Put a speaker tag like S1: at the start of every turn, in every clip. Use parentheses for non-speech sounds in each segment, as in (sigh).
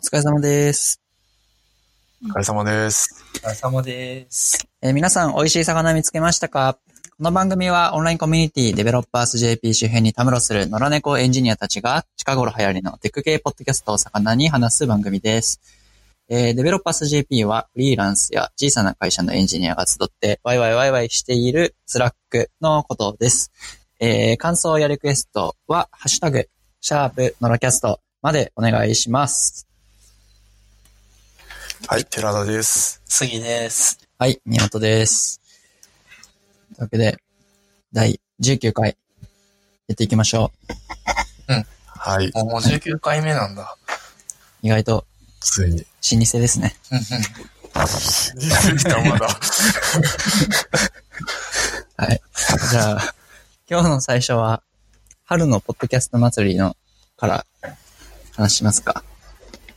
S1: お疲れ様です。
S2: お疲れ様です。
S3: お疲れ様です。
S1: えー皆さん、美味しい魚見つけましたか？この番組はオンラインコミュニティデベロッパース JP 周辺にたむろする野良猫エンジニアたちが近頃流行りのテック系ポッドキャストを魚に話す番組です。えーデベロッパース JP はフリーランスや小さな会社のエンジニアが集ってワイワイワイワイしている Slack のことです。えー感想やリクエストはハッシュタグ、シャープノラキャストまでお願いします。
S2: はい、寺田です。
S3: 杉です。
S1: はい、宮本です。というわけで、第19回、やっていきましょ
S2: はい、
S3: もう19回目なんだ。
S1: う。意外と、
S2: ついに。
S1: 老舗ですね。
S3: うんうん。
S2: 似てきた、まだ。(laughs)
S1: はい。じゃあ、今日の最初は、春のポッドキャスト祭りの、から、話しますか。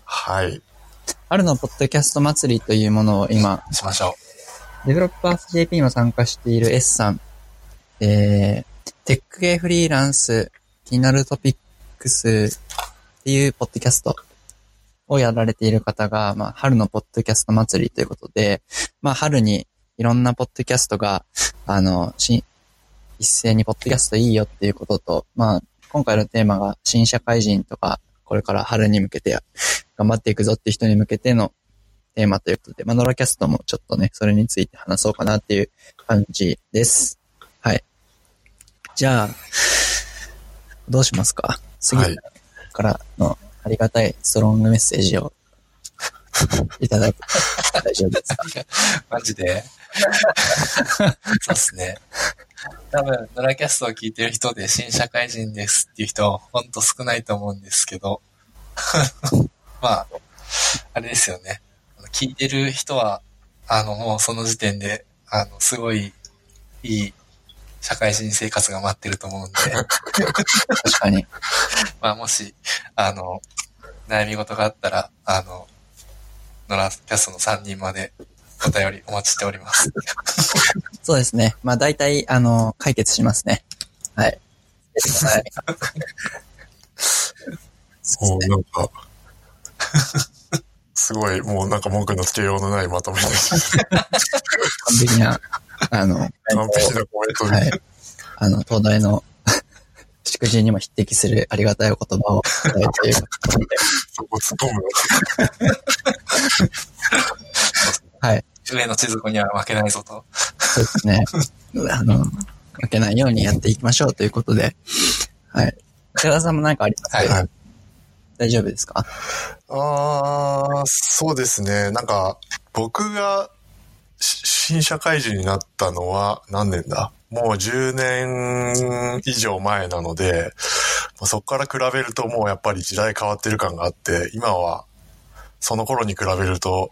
S2: はい。
S1: 春のポッドキャスト祭りというものを今、
S3: しましょ
S1: デベロッパース JP も参加している S さん、えー、テック系フリーランス、気になるトピックスっていうポッドキャストをやられている方が、まあ、春のポッドキャスト祭りということで、まあ、春にいろんなポッドキャストが、あの、し一斉にポッドキャストいいよっていうことと、まあ、今回のテーマが新社会人とか、これから春に向けて頑張っていくぞって人に向けてのテーマということで、まあ、ノラキャストもちょっとね、それについて話そうかなっていう感じです。はい。じゃあ、どうしますか？次
S2: はい
S1: からのありがたいストロングメッセージをいただいて大丈夫ですか？
S3: う。(laughs) マジで？そうっすね。多分、ドラキャストを聞いてる人で新社会人ですっていう人はほんと少ないと思うんですけど。まあ、あれですよね。聞いてる人は、あの、もうその時点で、あの、すごいいい社会人生活が待ってると思うんで。
S1: 確かに。(laughs)
S3: まあ、もし、あの、悩み事があったら、あの、ノラキャストの3人までお便りお待ちしております。
S1: そうですね。まあ大体、あの、解決しますね。はい。(laughs) はい。そう
S2: なんか、(laughs) すごい、もうなんか文句のつけようのないまとめです。
S1: 完璧な、あの、(laughs)
S2: 完璧なコメントで。
S1: はい。あの、東大の (laughs) 祝辞にも匹敵するありがたいお言葉をいただいている。
S2: そこ突っ込むの。
S1: はい。
S3: 上の地図子には負けないぞと。
S1: そうですね。あの、負けないようにやっていきましょうということで。はい。寺田さんも何かありますか、
S3: はい
S2: はい
S1: 大丈夫ですか？
S2: あー、そうですね。なんか、僕がし新社会人になったのは何年だ？もう10年以上前なので、まあそこから比べるともうやっぱり時代変わってる感があって、今はその頃に比べると、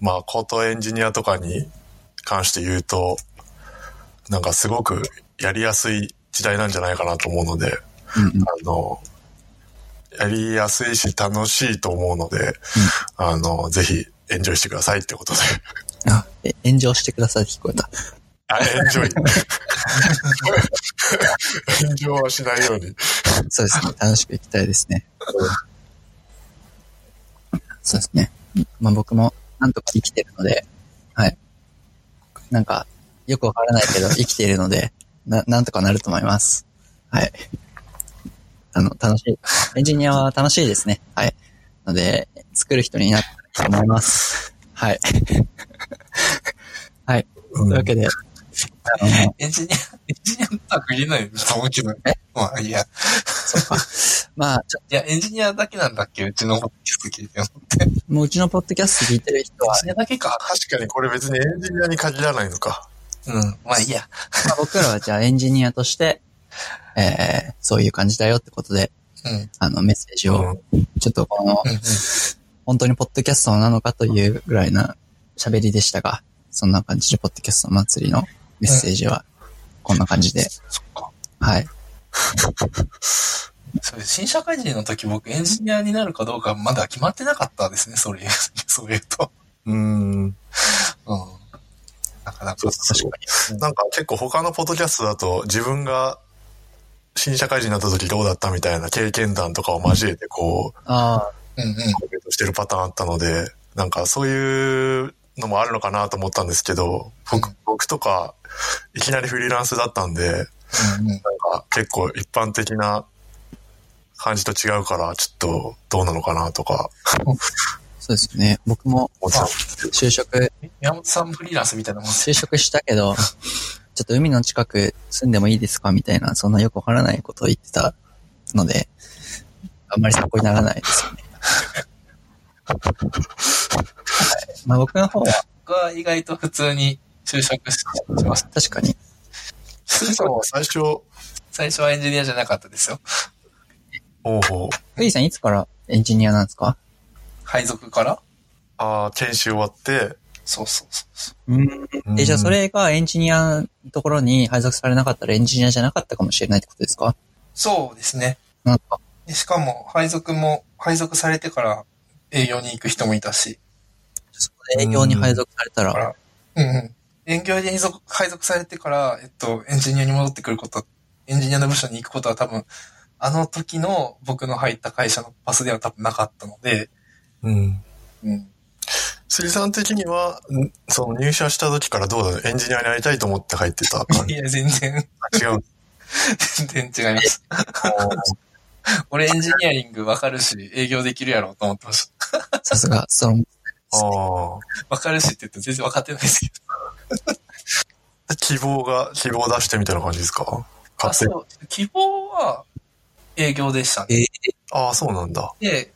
S2: まあ、コートエンジニアとかに関して言うと、なんかすごくやりやすい時代なんじゃないかなと思うので、
S1: うんうん。
S2: あの、やりやすいし楽しいと思うので、あの、ぜひエンジョイしてくださいってことで。
S1: あ、え炎上してくださいって聞こえた。
S2: あ、エンジョイ。炎上はしないように。
S1: そうですね。楽しくいきたいですね。そうですね。まあ僕もなんとか生きてるので、はい。なんか、よくわからないけど生きているので、な、なんとかなると思います。はい。あの、楽しい。エンジニアは楽しいですね。はい。ので、作る人になったらと思います。はい。はい。というわけで、あの、
S3: エンジニア、エンジニアとは限らないと思うけど。まあ、いや。
S1: そっか。(laughs) まあ、
S3: いや、エンジニアだけなんだっけ？うちのポッドキャスト聞いてるのって。エン
S1: もううちのポッドキャスト聞いてる人は
S3: ジ、ニアだけか。
S2: 確かにこれ別にエンジニアに限らないのか。
S3: うん。まあ、いいや。(laughs)
S1: まあ、僕らはじゃあエンジニアとして、えー、そういう感じだよってことで、
S3: うん。
S1: あの、メッセージを、ちょっとこの
S3: う、んうん。
S1: 本当にポッドキャストなのかというぐらいな喋りでしたが、そんな感じで、ポッドキャスト祭りのメッセージは、こんな感じで、
S3: そっか。
S1: はい。(laughs)
S3: それ、新社会人の時僕エンジニアになるかどうかまだ決まってなかったですね、それ、(laughs) そう言うと。
S2: うーん。
S3: うん。なかなか。
S2: そうそう
S1: 確かに。
S2: なんか結構他のポッドキャストだと自分が新社会人になった時どうだったみたいな経験談とかを交えてこう、
S1: あ
S3: うんうん。
S2: してるパターンあったので、なんかそういうのもあるのかなと思ったんですけど、僕
S3: うん
S2: 僕とかいきなりフリーランスだったんで、
S3: うんうん。
S2: なんか結構一般的な感じと違うから、ちょっとどうなのかなとか
S1: そうですよね。僕も。就職、
S3: 宮本さんもフリーランスみたいなもん
S1: 就職したけど、ちょっと海の近く住んでもいいですか？みたいな、そんなよくわからないことを言ってたので、あんまり参考にならないですよね。(laughs) はい、まあ僕の方は。
S3: 僕は意外と普通に就職ししました。
S1: 確かに、
S2: スイさんは最初、
S3: 最初はエンジニアじゃなかったですよ。
S2: おうほう。
S1: フリーさんいつからエンジニアなんですか？
S3: 配属から？
S2: ああ、研修終わって、
S3: そうそうそうそう。
S1: うん。え、じゃあそれがエンジニアのところに配属されなかったらエンジニアじゃなかったかもしれないってことですか？
S3: そうですね。
S1: なんか、
S3: でしかも、配属も、配属されてから営業に行く人もいたし、
S1: そこで営業に配属されたら、
S3: だから、うんうん。営業に配属配属されてから、えっと、エンジニアに戻ってくること、エンジニアの部署に行くことは多分、あの時の僕の入った会社のパスでは多分なかったので、
S2: うん。
S3: うん。
S2: 杉さん的には、んその入社した時からどうだエンジニアになりたいと思って入ってた感じ (laughs)
S3: いや、全然、
S2: 違う。
S3: 全然違います。俺エンジニアリングわかるし、営業できるやろうと思ってました。
S1: さすが、その、
S2: あ
S3: わかるしって言って全然わかってないですけ
S2: あ。(laughs) 希望が、希望出してみたいな感じですか？
S3: ど。あ。そう。希望は営業でしたね。
S1: え
S2: ああ、そうなんだ。
S3: で、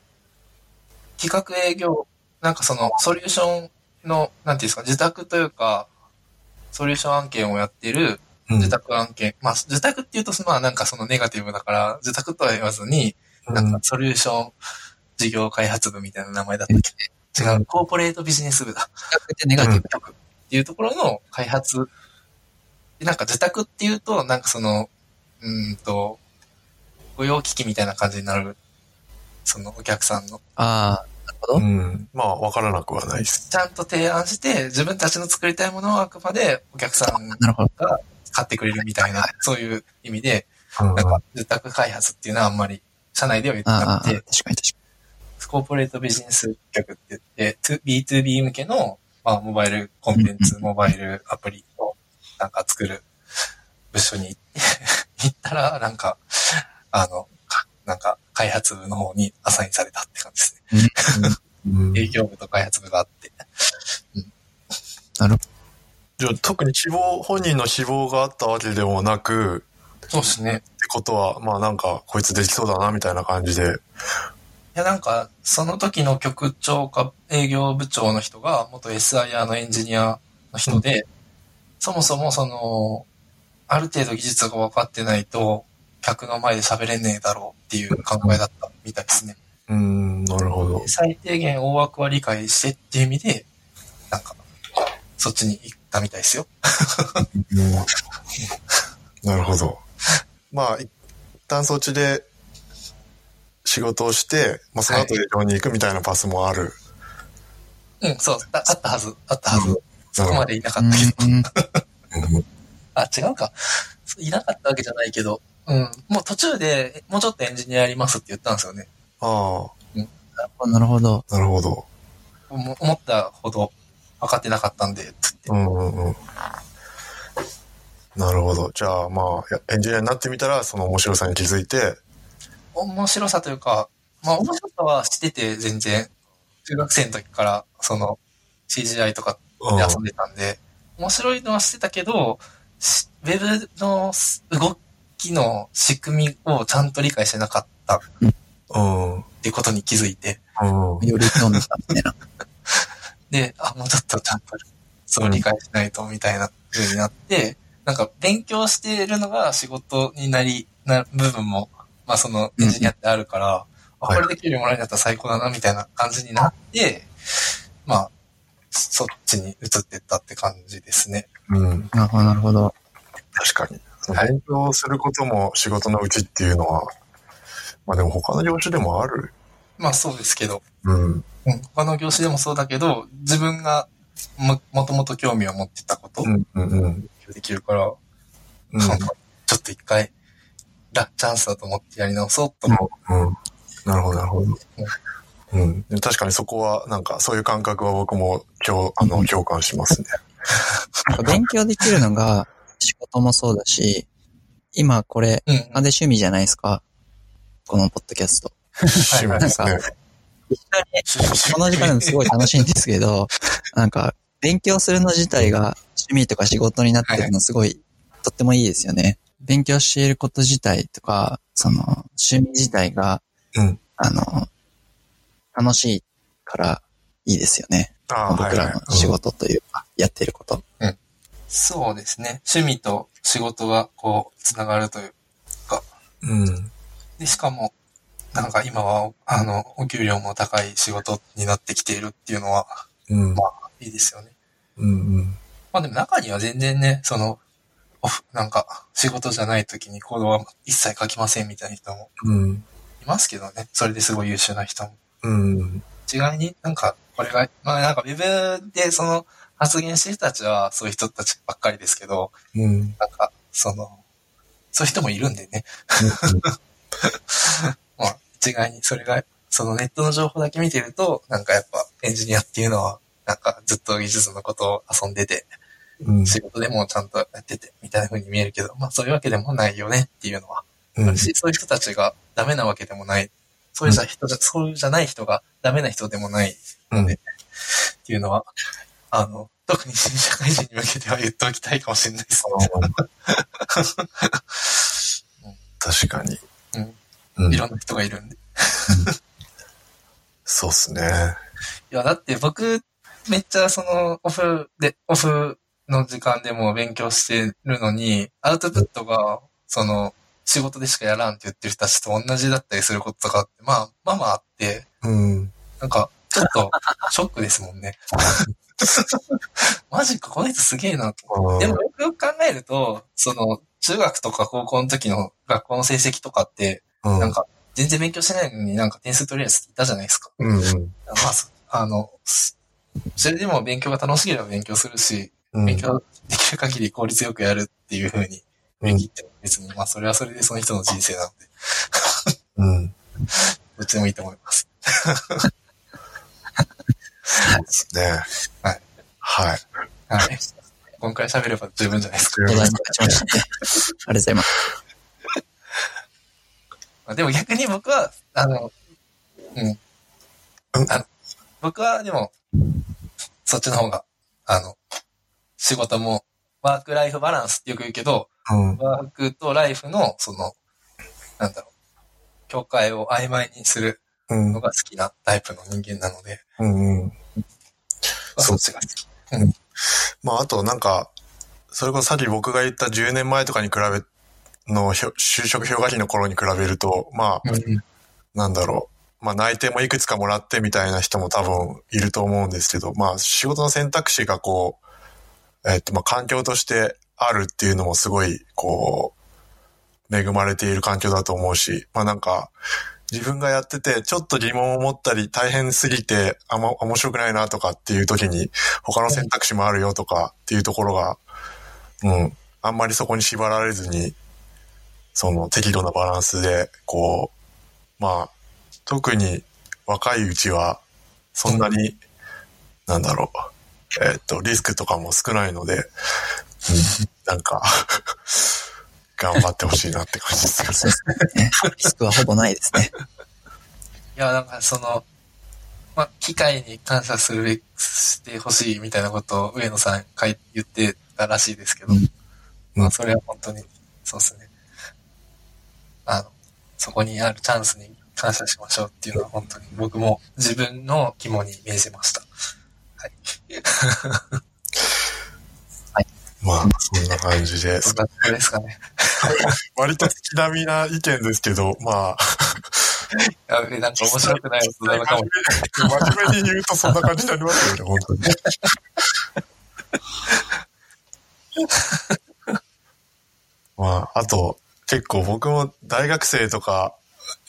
S3: 企画営業、なんかそのソリューションの、なんていうんですか、自宅というか、ソリューション案件をやってる
S2: うん
S3: 自宅案件。まあ、自宅っていうと、まあなんかそのネガティブだから、自宅とは言わずに、なんかソリューション事業開発部みたいな名前だったっけ、違う、コーポレートビジネス部だ。
S1: ってネガティブ。
S3: 局っていうところの開発。でなんか自宅っていうと、なんかその、うーんと、御用機器みたいな感じになる、そのお客さんの。
S1: ああ、ほど。
S2: うん。まあ、わからなくはないです。
S3: ちゃんと提案して、自分たちの作りたいものをあくまでお客さん。が買ってくれるみたいな、そういう意味で、
S2: うん
S3: なんか自宅開発っていうのはあんまり社内では言ってなくて、
S1: 確かに確か
S3: コーポレートビジネス局って言って、to- B2B 向けの、まあ、モバイルコンテンツ、モバイルアプリをなんか作る部署に (laughs) 行ったら、なんか、あの、かなんか開発部の方にアサインされたって感じですね。営業部と開発部があって。
S1: なるほ
S2: じゃあ、特に希望、本人の希望があったわけでもなく、
S3: そうですね。
S2: ってことは、まあなんか、こいつできそうだな、みたいな感じで。
S3: いや、なんか、その時の局長か営業部長の人が、元 SIR のエンジニアの人で、そもそもその、ある程度技術が分かってないと、客の前で喋れねえだろうっていう考えだったみたいですね。
S2: うーん、なるほど。
S3: 最低限大枠は理解してっていう意味で、なんか、そっちに行ったみたいですよ。
S2: なるほど。まあ、一旦そっちで仕事をして、まあその後営業に行くみたいなパスもある。
S3: うん、そう、ああったはず、あったはず。そこまでいなか
S1: ど。
S3: ったけど。(laughs) あ、違うか。いなかったわけじゃないけど、うん。もう途中で、もうちょっとエンジニアやりますって言ったんですよね。
S2: あ
S1: なるほど。
S2: あ、なるほど。
S3: も思ったほど分かってなかったんで、つって。
S2: うんうんうん。なるほど。じゃあまあ、やエンジニアになってみたら、その面白さに気づいて、
S3: 面白さというか、まあ面白さはしてて全然、中学生の時からその CGI とか
S2: うん
S3: で遊んでたんで、面白いのはしてたけど、しウェブの動きの仕組みをちゃんと理解してなかったっ
S2: うん。うん。
S3: ていうことに気づいて、
S1: より興味がみたいな。(laughs)
S3: で、あ、もうちょっとちゃんとそう理解しないとみたいな風になって、なんか勉強しているのが仕事になり、な部分も、まあそのエンジニアってあるから、あこれで給料もらえるんだったら最高だなみたいな感じになって、まあ、そっちに移ってったって感じですね。
S2: うん。
S1: なるほど、なるほど。
S2: 確かに。
S3: はい
S2: 勉強することも仕事のうちっていうのは、まあでも他の業種でもある。
S3: まあそうですけど、
S2: うん。
S3: うん、他の業種でもそうだけど、自分がも、もともと興味を持ってたこと
S2: うんうんうん。
S3: できるから、
S2: うん
S3: なんかちょっと一回、ラチャンスだと思ってやり直そうと思
S2: うん。なるほど、なるほど。うん。で確かにそこは、なんか、そういう感覚は僕も、今日、あの、(laughs) 共感しますね。(laughs)
S1: 勉強できるのが仕事もそうだし、今これ、
S3: うん。
S1: なんで趣味じゃないですか？このポッドキャスト。なん。この時間でもすごい楽しいんですけど、(laughs) なんか、勉強するの自体が趣味とか仕事になってるのすごい、とってもいいですよね。勉強していること自体とか、その、趣味自体が、
S2: うん。
S1: あの、楽しいからいいですよね。僕
S2: はい。
S1: らの仕事というか、やってること。
S3: そうですね。趣味と仕事がこう、つながるという。
S2: うん。うん。
S3: で、しかも、なんか今は、あの、お給料も高い仕事になってきているっていうのは、
S2: うん。
S3: まあ、いいですよね。
S2: うん。うん。
S3: まあでも中には全然ね、その、オフ、なんか、仕事じゃない時にコードは一切書きませんみたいな人も
S2: うん。
S3: いますけどね。それですごい優秀な人も。
S2: うん。
S3: 違いになんか、これが、まあなんかウェブでその発言してる人たちはそういう人たちばっかりですけど、
S2: うん。
S3: なんか、その、そういう人もいるんでね。(laughs) まあ、一概にそれが、そのネットの情報だけ見てると、なんかやっぱエンジニアっていうのは、なんかずっと技術のことを遊んでて、
S2: うん。
S3: 仕事でもちゃんとやってて、みたいな風に見えるけど、まあそういうわけでもないよねっていうのは、
S2: うん。
S3: しそういう人たちがダメなわけでもない。そういうじゃ人じゃ、そういうじゃない人がダメな人でもない
S2: うん。
S3: っていうのは、あの、特に新社会人に向けては言っておきたいかもしれないです
S2: 確かに。
S3: ね。
S2: う
S3: うんん。いろんな人がいるんで。
S2: そうっすね。
S3: いや、だって僕、めっちゃその、オフで、オフの時間でも勉強してるのに、アウトプットが、その、仕事でしかやらんって言ってる人たちと同じだったりすることとかって、まあ、まあまああって、
S2: うん。
S3: なんか、ちょっと、ショックですもんね。(laughs) マジか、この人すげえなと。でもよくよく考えると、その、中学とか高校の時の学校の成績とかって、
S2: うん、
S3: なんか、全然勉強してないのになんか点数取りやすいたじゃないですか。
S2: うんうん。
S3: まあ、そあの、すそれでも勉強が楽しければ勉強するし、
S2: うん。
S3: 勉強できる限り効率よくやるっていう風に、
S2: うん
S3: 言っても別に、まあそれはそれでその人の人生なので、
S2: うん。(laughs)
S3: どっちでもいいと思います。
S2: そうですね。
S3: はい。
S2: はい。
S3: はい。今回喋れば十分じゃないですか。
S1: ありがとうございます。
S3: まあでも逆に僕は、あの、うん。
S2: うん
S3: あの僕はでも、そっちの方が、あの、仕事も、ワークライフバランスってよく言うけど、
S2: うん。
S3: ワークとライフの、その、なんだろう、境界を曖昧にす。る
S2: うん
S3: の。が好きなタイプの人間なので、
S2: うん。そ
S3: っちが好き。
S2: まあ、あとなんか、それこそさっき僕が言った10年前とかに比べ、の就職氷河期の頃に比べると、まあ、
S3: うん。
S2: なんだろう。まあ内定もいくつかもらってみたいな人も多分いると思うんですけど、まあ仕事の選択肢がこう、えっとまあ環境としてあるっていうのもすごいこう、恵まれている環境だと思うし、まあなんか自分がやっててちょっと疑問を持ったり大変すぎてあんま面白くないなとかっていう時に他の選択肢もあるよとかっていうところが、うん、あんまりそこに縛られずに、その適度なバランスで、こう、まあ、特に若いうちは、そんなに、なんだろう、えっと、リスクとかも少ないので、うん、なんか、頑張ってほしいなって感じですけど
S1: そうですね。リスクはほぼないですね。
S3: いや、なんかその、まあ、機械に感謝するべき、してほしいみたいなことを上野さん書い言ってたらしいですけど、
S1: うん
S3: まあ、それは本当に、そうですね。あの、そこにあるチャンスに感謝しましょうっていうのは本当に僕も自分の肝に銘じました。はい。
S2: まあ、そんな感じで
S3: そんなところですかね。(laughs)
S2: 割と月並みな意見ですけど、まあ、
S3: やべなんか面白くない大人なのかも。
S2: 真面目に言うとそんな感じになりますよね、本当に。(laughs) まあ、あと、結構僕も大学生とか、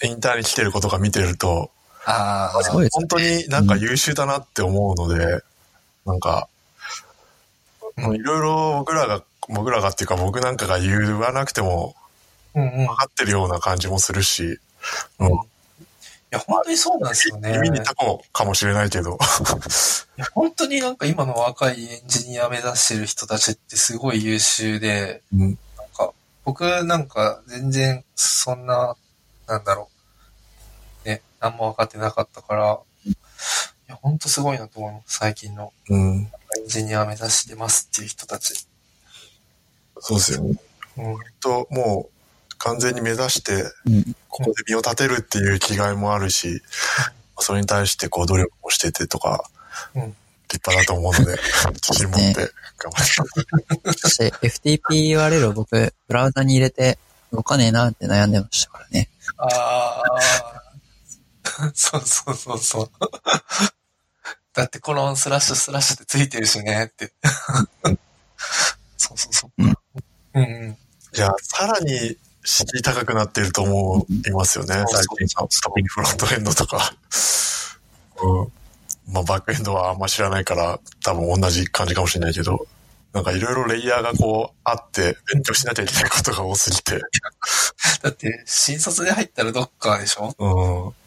S2: インターに来てる子とか見てると、
S3: ああ、
S2: 本当になんか優秀だなって思うので、なんか、もういろいろ僕らが、僕らがっていうか僕なんかが言わなくても
S3: うんうん。
S2: 分かってるような感じもするし、うん。
S3: いや、本当にそうなんですよね。
S2: 耳にタコかもしれないけど。
S3: いや本当になんか今の若いエンジニア目指してる人たちってすごい優秀で、
S2: うん。
S3: なんか、僕なんか全然そんな、なんだろう。ね、何も分かってなかったから、いや、本当すごいなと思います。最近の
S2: うん。
S3: エンジニア目指してますっていう人たち。
S2: そうですよね。
S3: うん。
S2: と、もう、完全に目指して、
S1: うん。
S2: ここで身を立てるっていう気概もあるし、それに対してこう努力をしててとか、
S3: うん
S2: 立派だと思うので、(laughs) 自信持って頑張って。(laughs)
S1: そして FTP-URL を僕、ブラウザに入れて、動かねえなって悩んでましたからね。
S3: ああ、(laughs) そうそうそうそう。だってコロンスラッシュスラッシュってついてるしねって。そうそうそう。
S1: うん
S3: うんうん。
S2: いや、さらに敷居高くなってると思いますよね、
S3: うん
S2: 最近。特にフロントエンドとか。うん。まあ、バックエンドはあんま知らないから、多分同じ感じかもしれないけど、なんかいろいろレイヤーがこうあって、勉強しなきゃいけないことが多すぎて。(laughs)
S3: だって、新卒で入ったらドッカーでしょ？
S2: うん。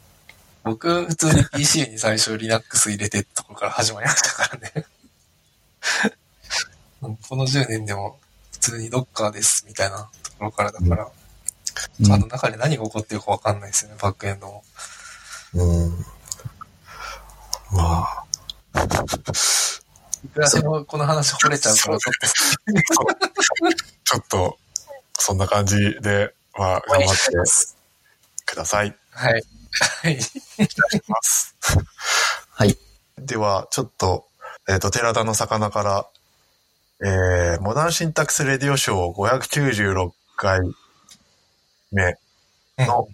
S3: 僕、普通に PC に最初 Linux 入れてってところから始まりましたからね。う (laughs) んこの10年でも普通にドッカーですみたいなところからだから、
S1: うん
S3: あの中で何が起こってるかわかんないですよね、バックエンドも。
S2: うん。まあ、
S3: いくらでもこの話惚れちゃうから、ちょっと (laughs)
S2: ちょっと、そんな感じで、まあ、頑張ってください。
S3: はい。はい。
S2: ます。(laughs)
S1: はい。
S2: では、ちょっと、えっ、と、寺田の魚から、えー、モダンシンタックスレディオショー596回目の、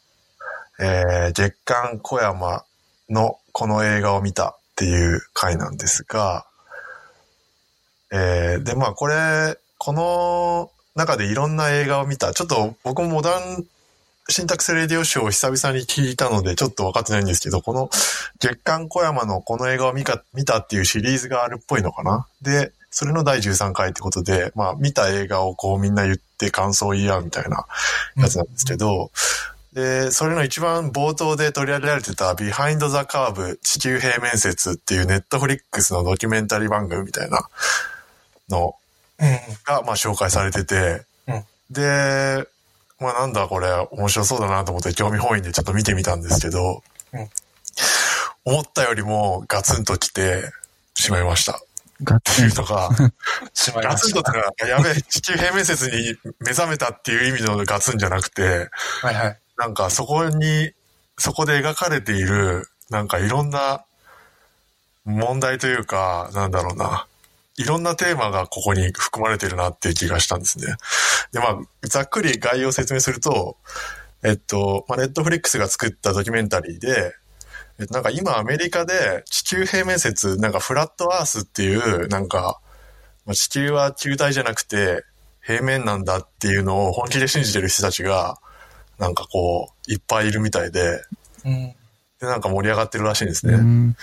S2: えー、月刊小山のこの映画を見たっていう回なんですが、えー、で、まあこれ、この中でいろんな映画を見た。ちょっと僕もモダンシンタックスレディオショーを久々に聞いたのでちょっと分かってないんですけど、この月刊小山のこの映画を見か見たっていうシリーズがあるっぽいのかな？で、それの第13回ってことで、まあ見た映画をこうみんな言って感想を言い合うみたいなやつなんですけど、で、それの一番冒頭で取り上げられてた Behind the Curve 地球平面説っていうネットフリックスのドキュメンタリー番組みたいなの
S3: うん。
S2: が、まあ、紹介されてて、
S3: うん
S2: で、まあ、なんだこれ面白そうだなと思って興味本位でちょっと見てみたんですけど、
S3: うん
S2: 思ったよりもガツンときてしまいました。
S1: ガツン
S2: いうのが、(laughs)
S3: しまいました。
S2: ガツンとってのは、やべえ、地球平面説に目覚めたっていう意味のガツンじゃなくて、
S3: はいはい。
S2: なんかそこに、そこで描かれている、なんかいろんな問題というか、なんだろうな。いろんなテーマがここに含まれてるなっていう気がしたんですね。で、まあ、ざっくり概要を説明すると、えっと、まあ、ネットフリックスが作ったドキュメンタリーで、えっと、なんか今アメリカで地球平面説、なんかフラットアースっていう、なんか、まあ、地球は球体じゃなくて平面なんだっていうのを本気で信じてる人たちが、なんかこう、いっぱいいるみたいで、
S3: うん。
S2: で、なんか盛り上がってるらしいんですね。
S1: うん。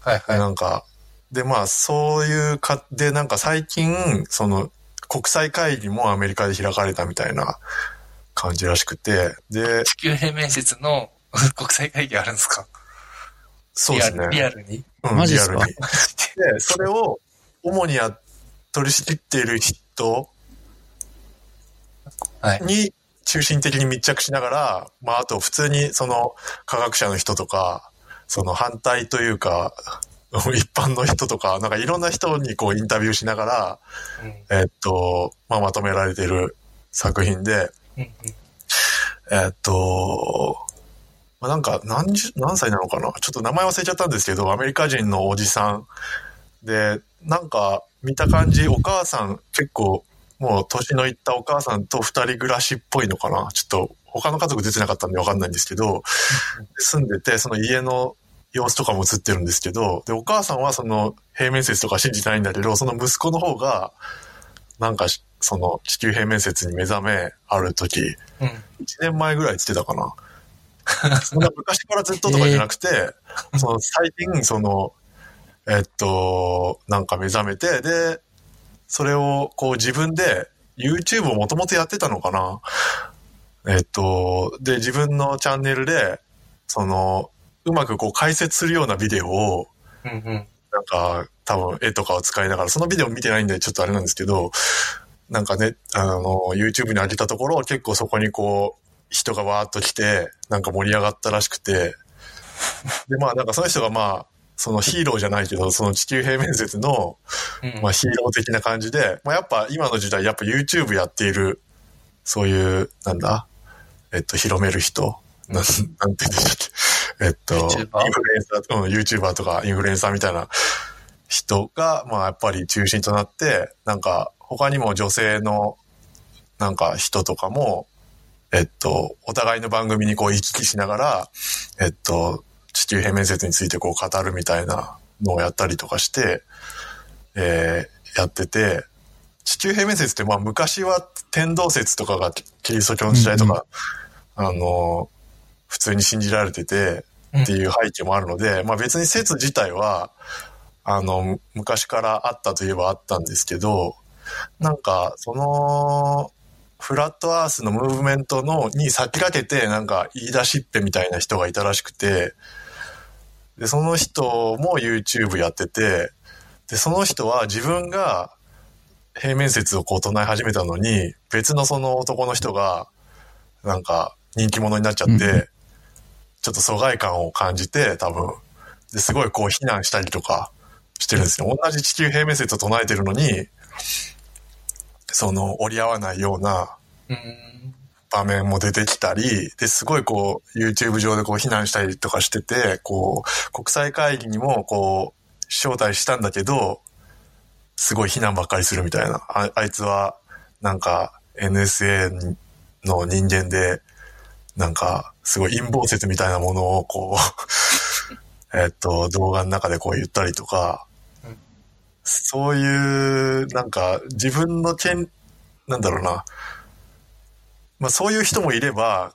S3: はいはい。
S2: なんか、で、まあ、そういうか、で、なんか最近、その、国際会議もアメリカで開かれたみたいな感じらしくて、で、
S3: 地球平面説の (laughs) 国際会議あるんですか？
S2: そうですね。
S3: リアルに？
S2: うん、
S1: マジっすか？
S2: リアルに。で、それを主にや、取り仕切っている人
S3: はい。
S2: に中心的に密着しながら、まあ、あと普通にその科学者の人とか、その反対というか、(laughs) 一般の人とか、なんかいろんな人にこうインタビューしながら、
S3: うん。
S2: えっと、まあ、まとめられている作品で、
S3: うんうん。
S2: えっと、まあ、なんか何十、何歳なのかな？ちょっと名前忘れちゃったんですけど、アメリカ人のおじさんで、なんか見た感じ、お母さん結構もう年のいったお母さんと二人暮らしっぽいのかな？ちょっと他の家族出てなかったんでわかんないんですけど、住んでて、その家の様子とかも映ってるんですけど、で、お母さんはその平面説とか信じてないんだけど、その息子の方が、なんかしその地球平面説に目覚めある時、
S3: うん。
S2: 1年前ぐらいって言ってたかな。そんな昔からずっととかじゃなくて、(laughs) その最近、その、えっと、なんか目覚めて、で、それをこう自分で YouTube をもともとやってたのかな。えっと、で、自分のチャンネルで、その、うまくこう解説するようなビデオを、
S3: うんうん。
S2: なんか、多分絵とかを使いながら、そのビデオ見てないんでちょっとあれなんですけど、なんかね、あの、YouTube に上げたところ、結構そこにこう、人がわーっと来て、なんか盛り上がったらしくて、で、まあなんかその人がまあ、そのヒーローじゃないけど、その地球平面説の、
S3: うん
S2: まあヒーロー的な感じで、まあやっぱ今の時代、やっぱ YouTube やっている、そういう、なんだ、えっと、広める人、なん、なんて言うんでしたっけ、えっと、インフル?エンサー、うん、YouTuber とかインフルエンサーみたいな人が、まあやっぱり中心となって、なんか他にも女性のなんか人とかも、えっと、お互いの番組にこう行き来しながら、えっと、地球平面説についてこう語るみたいなのをやったりとかして、えーやってて、地球平面説ってまあ昔は天動説とかがキリスト教の時代とか、あの、普通に信じられててっていう背景もあるので、まあ別に説自体は、あの、昔からあったといえばあったんですけど、なんか、その、フラットアースのムーブメントの、に先駆けて、なんか、言い出しっぺみたいな人がいたらしくて、で、その人も YouTube やってて、で、その人は自分が平面説をこう唱え始めたのに、別のその男の人が、なんか、人気者になっちゃって、
S1: うん
S2: ちょっと疎外感を感じて、多分、ですごいこう非難したりとかしてるんですよ。同じ地球平面説を唱えてるのに、その折り合わないような
S3: うん。
S2: 場面も出てきたり、で、すごいこう、YouTube 上でこう非難したりとかしてて、こう、国際会議にもこう、招待したんだけど、すごい非難ばっかりするみたいな。ああいつは、なんか、NSA の人間で、なんか、すごい陰謀説みたいなものをこう、(laughs) えっと、動画の中でこう言ったりとか
S3: うん、
S2: そういう、なんか、自分の権、なんだろうな、まあそういう人もいれば、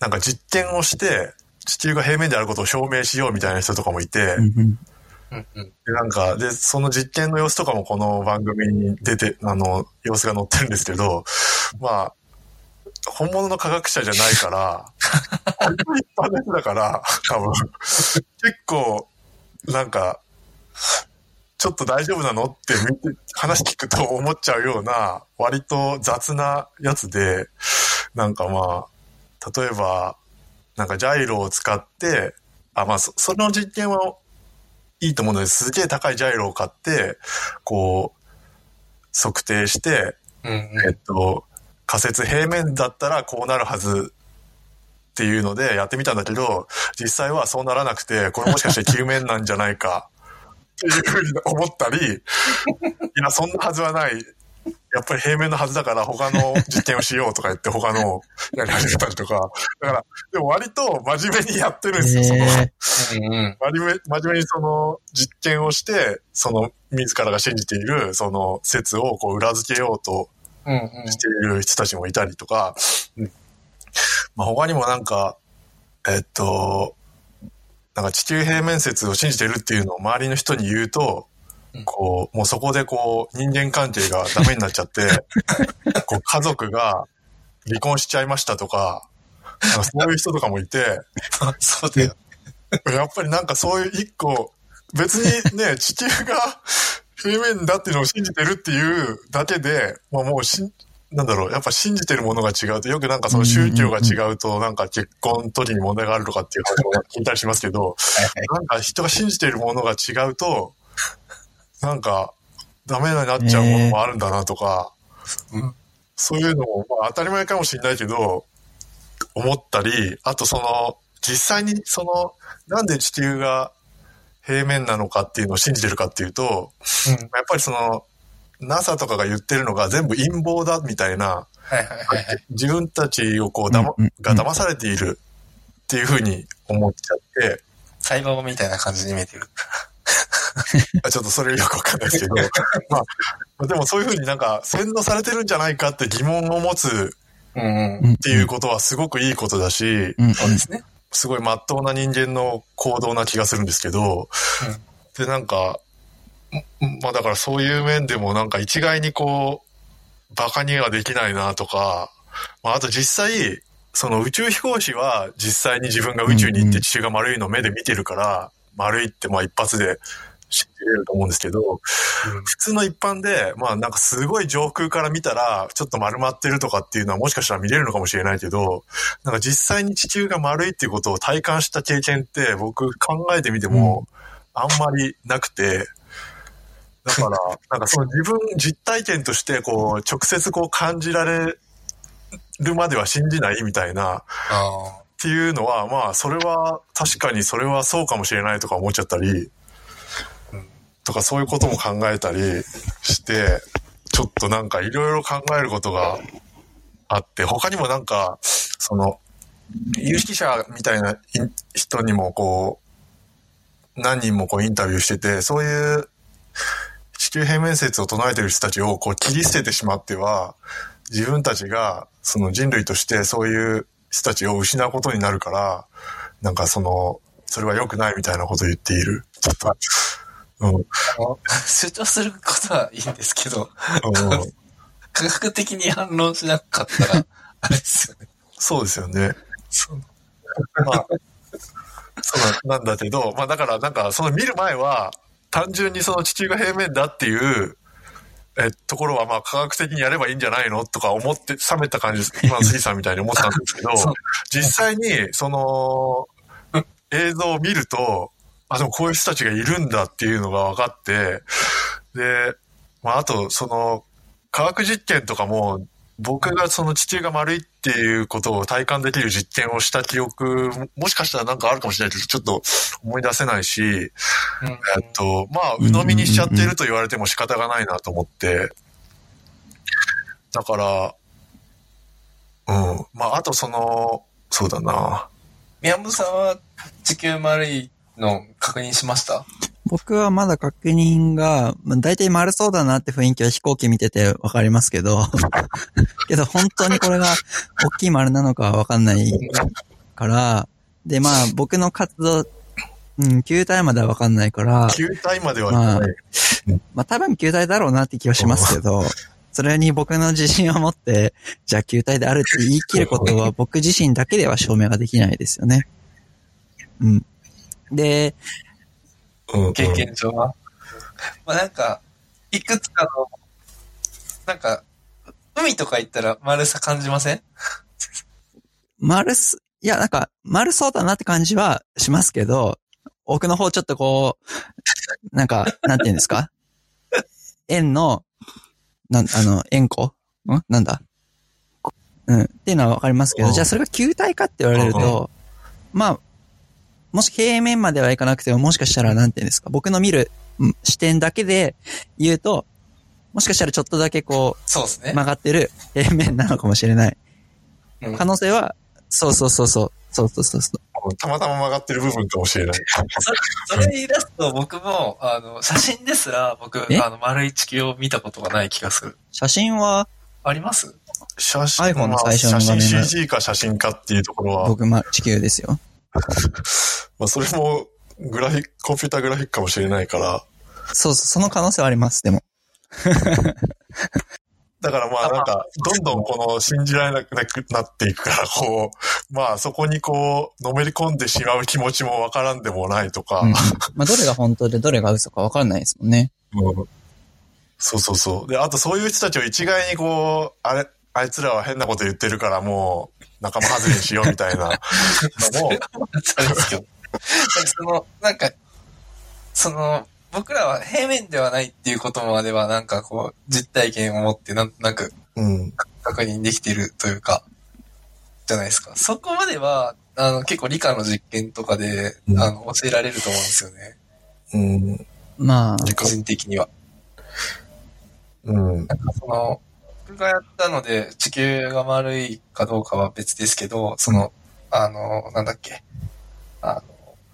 S2: なんか実験をして、地球が平面であることを証明しようみたいな人とかもいて、
S1: うんうん
S3: うんうん。
S2: でなんか、で、その実験の様子とかもこの番組に出て、あの、様子が載ってるんですけど、まあ、本物の科学者じゃないから、一般の人だから、多分、結構、なんか、ちょっと大丈夫なのって話聞くと思っちゃうような、割と雑なやつで、なんかまあ、例えば、なんかジャイロを使って、あ、まあ、そその実験はいいと思うのです。すげえ高いジャイロを買って、こう、測定して、
S3: うん
S2: えっ
S3: うん。
S2: と、仮説平面だったらこうなるはずっていうのでやってみたんだけど、実際はそうならなくて、これもしかして球面なんじゃないかっていうふうに思ったり、いや、そんなはずはない。やっぱり平面のはずだから他の実験をしようとか言って他のをやり始めたりとか。だから、でも割と真面目にやってるんですよ、その。真面目、真面目にその実験をして、その自らが信じているその説をこう裏付けようと。している人たちもいたりとか、まあ他にもなんか、えっと、なんか地球平面説を信じてるっていうのを周りの人に言うと
S3: うん、
S2: こう、もうそこでこう人間関係がダメになっちゃって、(laughs) こう家族が離婚しちゃいましたとか、かそういう人とかもいて、(laughs)
S3: そうだよ。
S2: やっぱりなんかそういう一個、別にね、地球が平面だっていうのを信じてるっていうだけで、まあもうしん、なんだろう、やっぱ信じてるものが違うと、よくなんかその宗教が違うと、なんか結婚の時に問題があるとかっていう話も聞いたりしますけど。なんか人が信じているものが違うと、なんかダメになっちゃうものもあるんだなとか、
S3: うん。
S2: そういうのも、まあ当たり前かもしれないけど、思ったり、あとその、実際にその、なんで地球が平面なのかっていうのを信じてるかっていうと、
S3: うん。
S2: やっぱりその、NASA とかが言ってるのが全部陰謀だみたいな、
S3: はいはいはいはい。
S2: 自分たちをこう、だま
S1: うんうん、
S2: が騙されているっていうふうに思っちゃって、
S3: サイバーみたいな感じに見えてる。(laughs)
S2: あちょっとそれよくわかんないですけど、(laughs) まあ、でもそういうふうになんか洗脳されてるんじゃないかって疑問を持つ
S3: うんうん。
S1: うん
S2: っていうことはすごくいいことだし、
S1: うん
S3: そうですね。
S2: すごい真っ当な人間の行動な気がするんですけど、で、なんか、んまあだからそういう面でもなんか一概にこう、馬鹿にはできないなとか、まああと実際、その宇宙飛行士は実際に自分が宇宙に行って地球が丸いのを目で見てるから、丸いってまあ一発で信じれると思うんですけど、普通の一般で、まあなんかすごい上空から見たら、ちょっと丸まってるとかっていうのはもしかしたら見れるのかもしれないけど、なんか実際に地球が丸いっていうことを体感した経験って僕考えてみてもあんまりなくて、だから、(laughs) なんかその自分、実体験としてこう直接こう感じられるまでは信じないみたいな、
S3: あ
S2: っていうのは、まあ、それは、確かにそれはそうかもしれないとか思っちゃったり、とかそういうことも考えたりして、ちょっとなんかいろいろ考えることがあって、他にもなんか、その、有識者みたいな人にもこう、何人もこうインタビューしてて、そういう地球平面説を唱えてる人たちをこう切り捨ててしまっては、自分たちがその人類としてそういう人たちを失うことになるから、なんかその、それは良くないみたいなことを言っている。ちょっと、
S3: 主張することはいいんですけど、科学的に反論しなかったら、あれですよね。
S2: そうですよね。
S3: そう
S2: まあ、そうなんだけど、まあだからなんかその見る前は、単純にその地球が平面だっていう、え、ところはまあ科学的にやればいいんじゃないの？とか思って冷めた感じです。今の杉さんみたいに思ってたんですけど (laughs) 実際にその映像を見ると、あ、でもこういう人たちがいるんだっていうのが分かって、で、まああとその科学実験とかも僕がその地球が丸いっていうことを体感できる実験をした記憶も、もしかしたらなんかあるかもしれないけど、ちょっと思い出せないし、
S3: うん
S2: えっと、まあ、鵜呑みにしちゃってると言われても仕方がないなと思って、だから、うん。まあ、あとその、そうだな。
S3: 宮本さんは地球丸いの確認しました？
S1: 僕はまだ確認が、まあ、大体丸そうだなって雰囲気は飛行機見ててわかりますけど、(laughs) けど本当にこれが大きい丸なのかはわかんないから、で、まあ僕の活動、うん、球体まではわかんないから、
S2: 球体まではいかない。
S1: まあ多分球体だろうなって気はしますけど、それに僕の自信を持って、じゃあ球体であるって言い切ることは僕自身だけでは証明ができないですよね。うん。で、
S2: うんうん。
S3: 経験上は。まあなんか、いくつかの、なんか、海とか行ったら丸さ感じません？
S1: 丸す、いや、なんか、丸そうだなって感じはしますけど、奥の方ちょっとこう、なんか、なんて言うんですか？円の、なん、あの、円弧？ん？なんだ？うん。っていうのはわかりますけど、
S2: うん。
S1: じゃあそれが球体かって言われると、まあ、もし平面まではいかなくても、もしかしたらなんて言うんですか僕の見るうん視点だけで言うと、もしかしたらちょっとだけこう、
S3: そうですね。
S1: 曲がってる平面なのかもしれない。
S3: うん
S1: 可能性は、そうそうそうそう。そうそうそうそう。
S2: たまたま曲がってる部分かもしれない。
S3: それ言い出すと僕も、あの、写真ですら僕、
S1: え？
S3: あの、丸い地球を見たことがない気がする。
S1: 写真は、
S3: あります？
S2: 写真
S1: iPhone の
S2: まあ
S1: 最初の画面
S2: 写真
S1: の
S2: CG か写真かっていうところは、
S1: 僕、ま、地球ですよ。(laughs)
S2: まあそれもグラフィック、コンピューターグラフィックかもしれないから、
S1: そうそう、その可能性はあります、でも。(laughs)
S2: だからまあなんか、どんどんこの信じられなくなっていくから、こう、まあそこにこう、のめり込んでしまう気持ちもわからんでもないとか、
S1: うん。まあ、どれが本当でどれが嘘かわかんないですもんね。
S2: うんそうそうそう。で、あとそういう人たちを一概にこう、あれ、あいつらは変なこと言ってるからもう仲間外れにしようみたいなのも、(laughs)
S3: そうですけど。なんかその、なんか、その、僕らは平面ではないっていうことまでは、なんかこう、実体験を持って、なんとなく
S2: うん。
S3: 確認できてるというか、じゃないですか。そこまでは、あの、結構理科の実験とかで、
S2: うん
S3: あの、教えられると思うんですよね。
S2: うん。
S1: まあ、
S3: 個人的には。
S2: うん。
S3: なんかその、僕がやったので、地球が丸いかどうかは別ですけど、その、あの、なんだっけ、あの、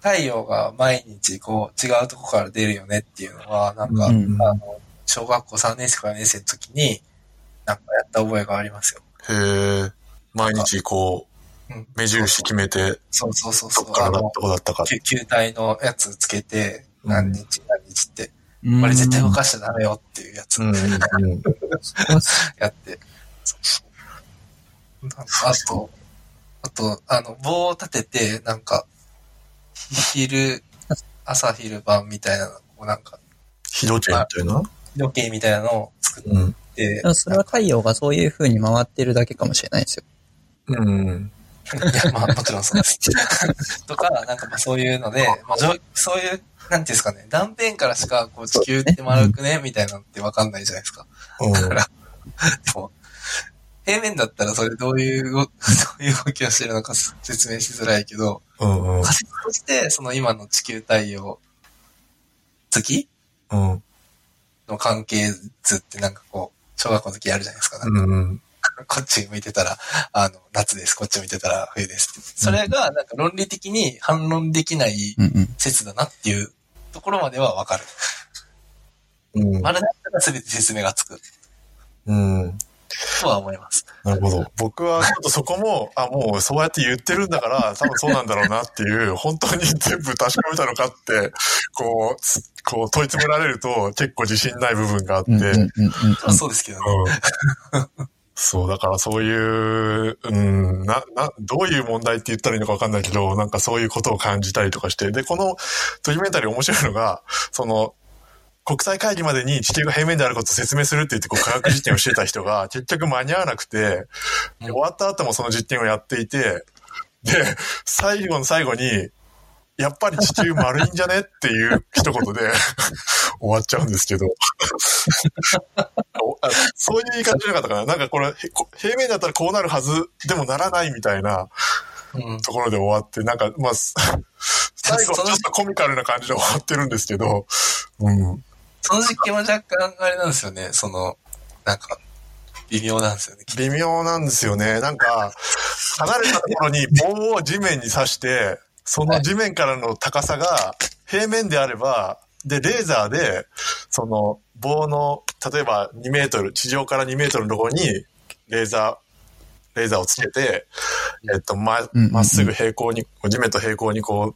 S3: 太陽が毎日こう違うとこから出るよねっていうのは、なんか、
S1: うん
S3: あの、小学校3年生から4年生の時に、なんかやった覚えがありますよ。
S2: へえ。毎日こ
S3: う
S2: 目印決めて、
S3: そうそうそうそう。
S2: どっからだ、
S3: あの
S2: どこだったか。
S3: 球球体のやつつけて、
S2: うん
S3: 何日何日って、
S1: うん
S3: これ絶対動かしちゃダメよっていうやつ
S2: うん。うん。
S3: やって。そうそうなんかあと、あと、あの、棒を立てて、なんか、昼、朝昼晩みたいなのをなんか、
S2: 日時計みたいな？
S3: 時計みたいなのを作っ
S2: うん。
S3: て
S1: で、もそれは太陽がそういう風に回ってるだけかもしれないですよ。
S2: うん。
S3: いや、まあ、もちろんそうです。(laughs) とか、なんかまあそういうので、まあ、そういう、なんていうんですかね、断片からしか、こう、地球って丸くね、みたいなのってわかんないじゃないですか。
S2: うん。
S3: だから、平面だったらそれどういう動、(laughs) どういう動きをしてるのか説明しづらいけど、
S2: うん。うん
S3: 仮説として、その今の地球太陽、月
S2: うん。
S3: の関係図ってなんかこう、小学校の時やるじゃないですか。なんか
S2: うん。(laughs)
S3: こっち向いてたら、あの、夏です。こっち向いてたら冬です。それが、なんか論理的に反論できない。説だなっていうところまではわかる。
S2: うん。
S3: 丸だったら全て説明がつく
S2: うん。
S3: とは思います。
S2: なるほど。僕はちょっとそこも、あ、もうそうやって言ってるんだから、多分そうなんだろうなっていう、本当に全部確かめたのかって、こう、つこう問い詰められると結構自信ない部分があって、
S3: そうですけどね。
S2: うんそう、だからそういう、うん、な、な、どういう問題って言ったらいいのかわかんないけど、なんかそういうことを感じたりとかして、で、このドキュメンタリー面白いのが、その、国際会議までに地球が平面であることを説明するって言ってこう科学実験をしてた人が (laughs) 結局間に合わなくて、終わった後もその実験をやっていて、で、最後の最後に、やっぱり地球丸いんじゃね？っていう一言で (laughs) 終わっちゃうんですけど。(laughs) そういう言い方じゃなかったかななんかこれ、平面だったらこうなるはず、でもならないみたいな
S3: うん。
S2: ところで終わって、なんか、まあ、す (laughs) 最後ちょっとコミカルな感じで終わってるんですけど、うん。
S3: その実験は若干あれなんですよね。その、なんか、微妙なんですよね。
S2: 微妙なんですよね。なんか、離れたところに棒を地面に刺して、その地面からの高さが平面であれば、で、レーザーで、その棒の、例えば2メートル、地上から2メートルのところに、レーザー、レーザーをつけて、えっと、ま、まっすぐ平行に、地面と平行にこう、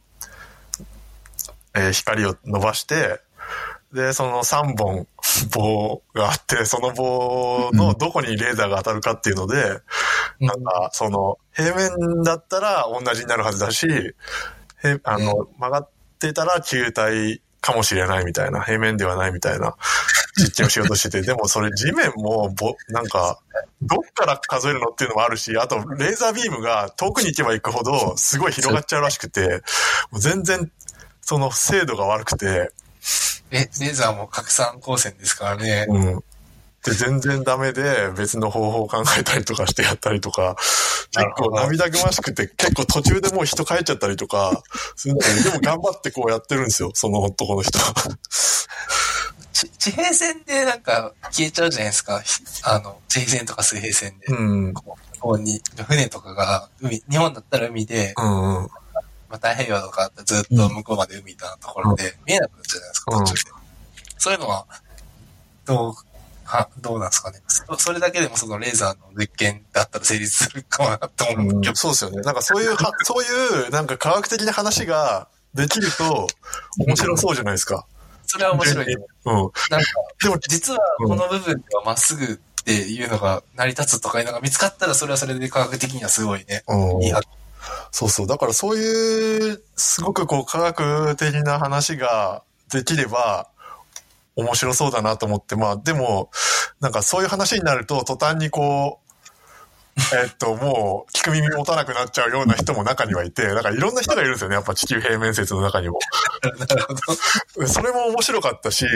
S2: えー光を伸ばして、で、その3本 (laughs) 棒があって、その棒のどこにレーザーが当たるかっていうので、なんか、その、平面だったら同じになるはずだし、へあの、曲がってたら球体かもしれないみたいな、平面ではないみたいな実験をしようとしてて、(laughs) でもそれ地面もぼ、なんか、どっから数えるのっていうのもあるし、あと、レーザービームが遠くに行けば行くほど、すごい広がっちゃうらしくて、もう全然、その精度が悪くて、(laughs)
S3: え、レーザーも拡散光線ですからね。
S2: うん。で、全然ダメで、別の方法を考えたりとかしてやったりとか、結構涙ぐましくて、結構途中でもう人帰っちゃったりとか、するんだけど、(laughs) でも頑張ってこうやってるんですよ、その男の人 (laughs)
S3: 地平線でなんか消えちゃうじゃないですか。ひあの、地平線とか水平線で。
S2: うん。
S3: こうこうに、船とかが、海、日本だったら海で、
S2: うんうん。
S3: まあ、太平洋とかずっと向こうまで海なところで、見えなくなっちゃうじゃないですか、
S2: うん
S3: 途中で。そういうのは、どう、は、どうなんですかね。そそれだけでもそのレーザーの実験だったら成立するかもなと思う。
S2: うん、そうですよね。なんかそういうは、(laughs) そういう、なんか科学的な話ができると、面白そうじゃないですか。
S3: それは面白い。
S2: うん。
S3: なんか、
S2: でも、
S3: 実はこの部分ではまっすぐっていうのが成り立つとかいうのが見つかったら、それはそれで科学的にはすごいね。
S2: うん
S3: いい発
S2: そうそう。だからそういう、すごくこう科学的な話ができれば、面白そうだなと思って、まあでも、なんかそういう話になると、途端にこう、えっと、もう、聞く耳持たなくなっちゃうような人も中にはいて、だからいろんな人がいるんですよね、やっぱ地球平面説の中にも。
S3: なるほど。(laughs)
S2: それも面白かったし、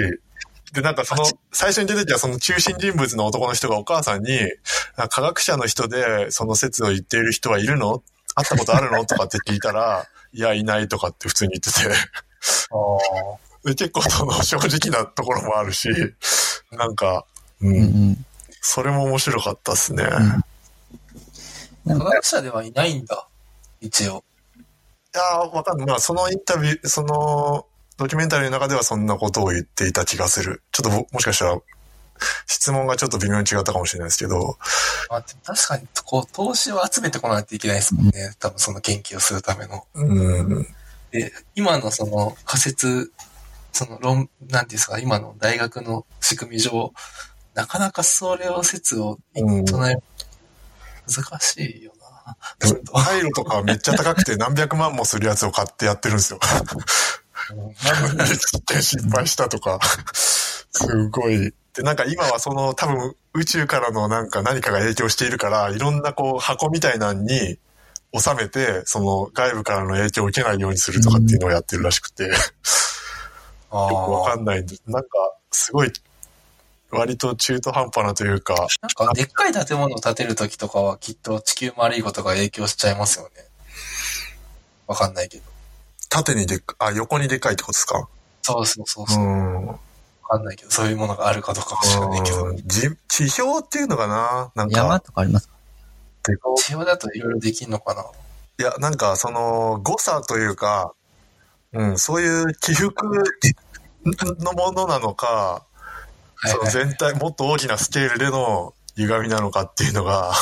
S2: で、なんかその、最初に出てきたその中心人物の男の人がお母さんに、あ科学者の人でその説を言っている人はいるの？会ったことあるの？とかって聞いたら、いや、いないとかって普通に言ってて、(laughs) で結構その正直なところもあるし、なんか、う、
S1: うんうんん。
S2: それも面白かったっすね。
S1: なんか、
S3: 科学者ではいないんだ。一応。
S2: いやーわかんない。まあ、そのインタビュー、その、ドキュメンタリーの中ではそんなことを言っていた気がする。ちょっとぼもしかしたら、質問がちょっと微妙に違ったかもしれないですけど、
S3: まあ、確かに、こう、投資を集めてこないといけないですもんね。多分その研究をするための。
S2: うん、
S3: で、今のその仮説、その論、なんていうんですか、今の大学の仕組み上、なかなかそれを説を
S2: うん
S3: 唱え、難しいよな。
S2: でも回路とかめっちゃ高くて (laughs) 何百万もするやつを買ってやってるんですよ。(laughs) 失敗したとか、すごい。で、なんか今はその多分宇宙からのなんか何かが影響しているから、いろんなこう箱みたいなのに収めて、その外部からの影響を受けないようにするとかっていうのをやってるらしくて、よくわかんないんで、なんかすごい割と中途半端なというか。
S3: なんか、でっかい建物を建てるときとかはきっと地球丸いことが影響しちゃいますよね。わかんないけど。
S2: 縦にでっか、あ、横にでっかいってことですか？
S3: そうそうそうそう。
S2: うん。
S3: わかんないけど、そういうものがあるかどうかも知らないけど。
S2: じ地表っていうのかな？なんか。
S1: 山とかありますか？
S3: 地表だといろいろできんのかな？い
S2: や、なんかその誤差というか、うん、そういう起伏のものなのか、その全体、もっと大きなスケールでの歪みなのかっていうのが、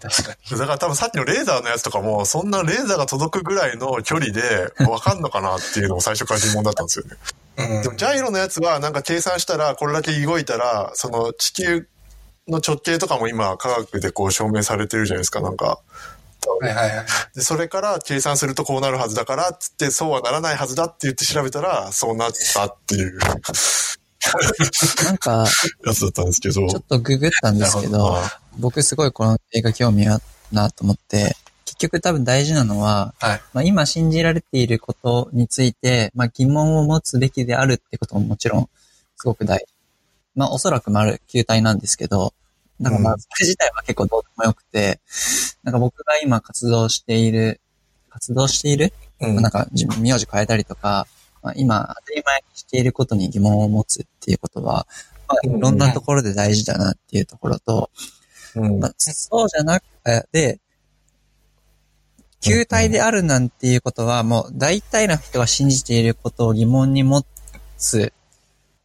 S3: 確かに。(laughs)
S2: だから多分さっきのレーザーのやつとかも、そんなレーザーが届くぐらいの距離で (laughs) わかんのかなっていうのも最初から疑問だったんですよね。
S3: うん、
S2: でもジャイロのやつはなんか計算したら、これだけ動いたら、その地球の直径とかも今科学でこう証明されてるじゃないですか、なんか。
S3: はいはいはい。
S2: で、それから計算するとこうなるはずだから、つってそうはならないはずだって言って調べたら、そうなったっていう (laughs)
S1: なんか、
S2: やつだったんですけど。
S1: ちょっとググったんですけど、僕すごいこの映画興味あるなと思って、結局多分大事なのは、
S3: はい。
S1: まあ、今信じられていることについて、まあ、疑問を持つべきであるってことももちろんすごく大事。まあ、おそらく丸球体なんですけど、なんかまあ、
S2: うん
S1: それ自体は結構どうでもよくて、なんか僕が今活動している、活動している、
S2: うん
S1: まあなんか自分名字変えたりとか、まあ、今当たり前にしていることに疑問を持つっていうことは、まあ、いろんなところで大事だなっていうところと、
S2: うん。
S1: まあ、そうじゃなくて、球体であるなんていうことは、もう大体の人が信じていることを疑問に持つ。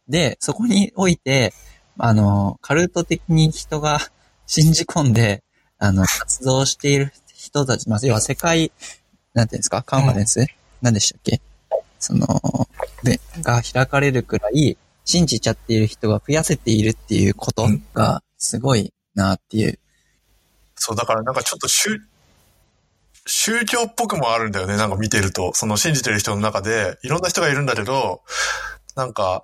S1: で、そこにおいて、あの、カルト的に人が (laughs) 信じ込んで、あの、活動している人たち、まあ、要は世界、なんていうんですか、カンファレンス、何でしたっけ？その、で、が開かれるくらい、信じちゃっている人が増やせているっていうことが、すごいなっていう。
S2: そう、だからなんかちょっと宗、宗教っぽくもあるんだよね。なんか見てると。その信じてる人の中で、いろんな人がいるんだけど、なんか、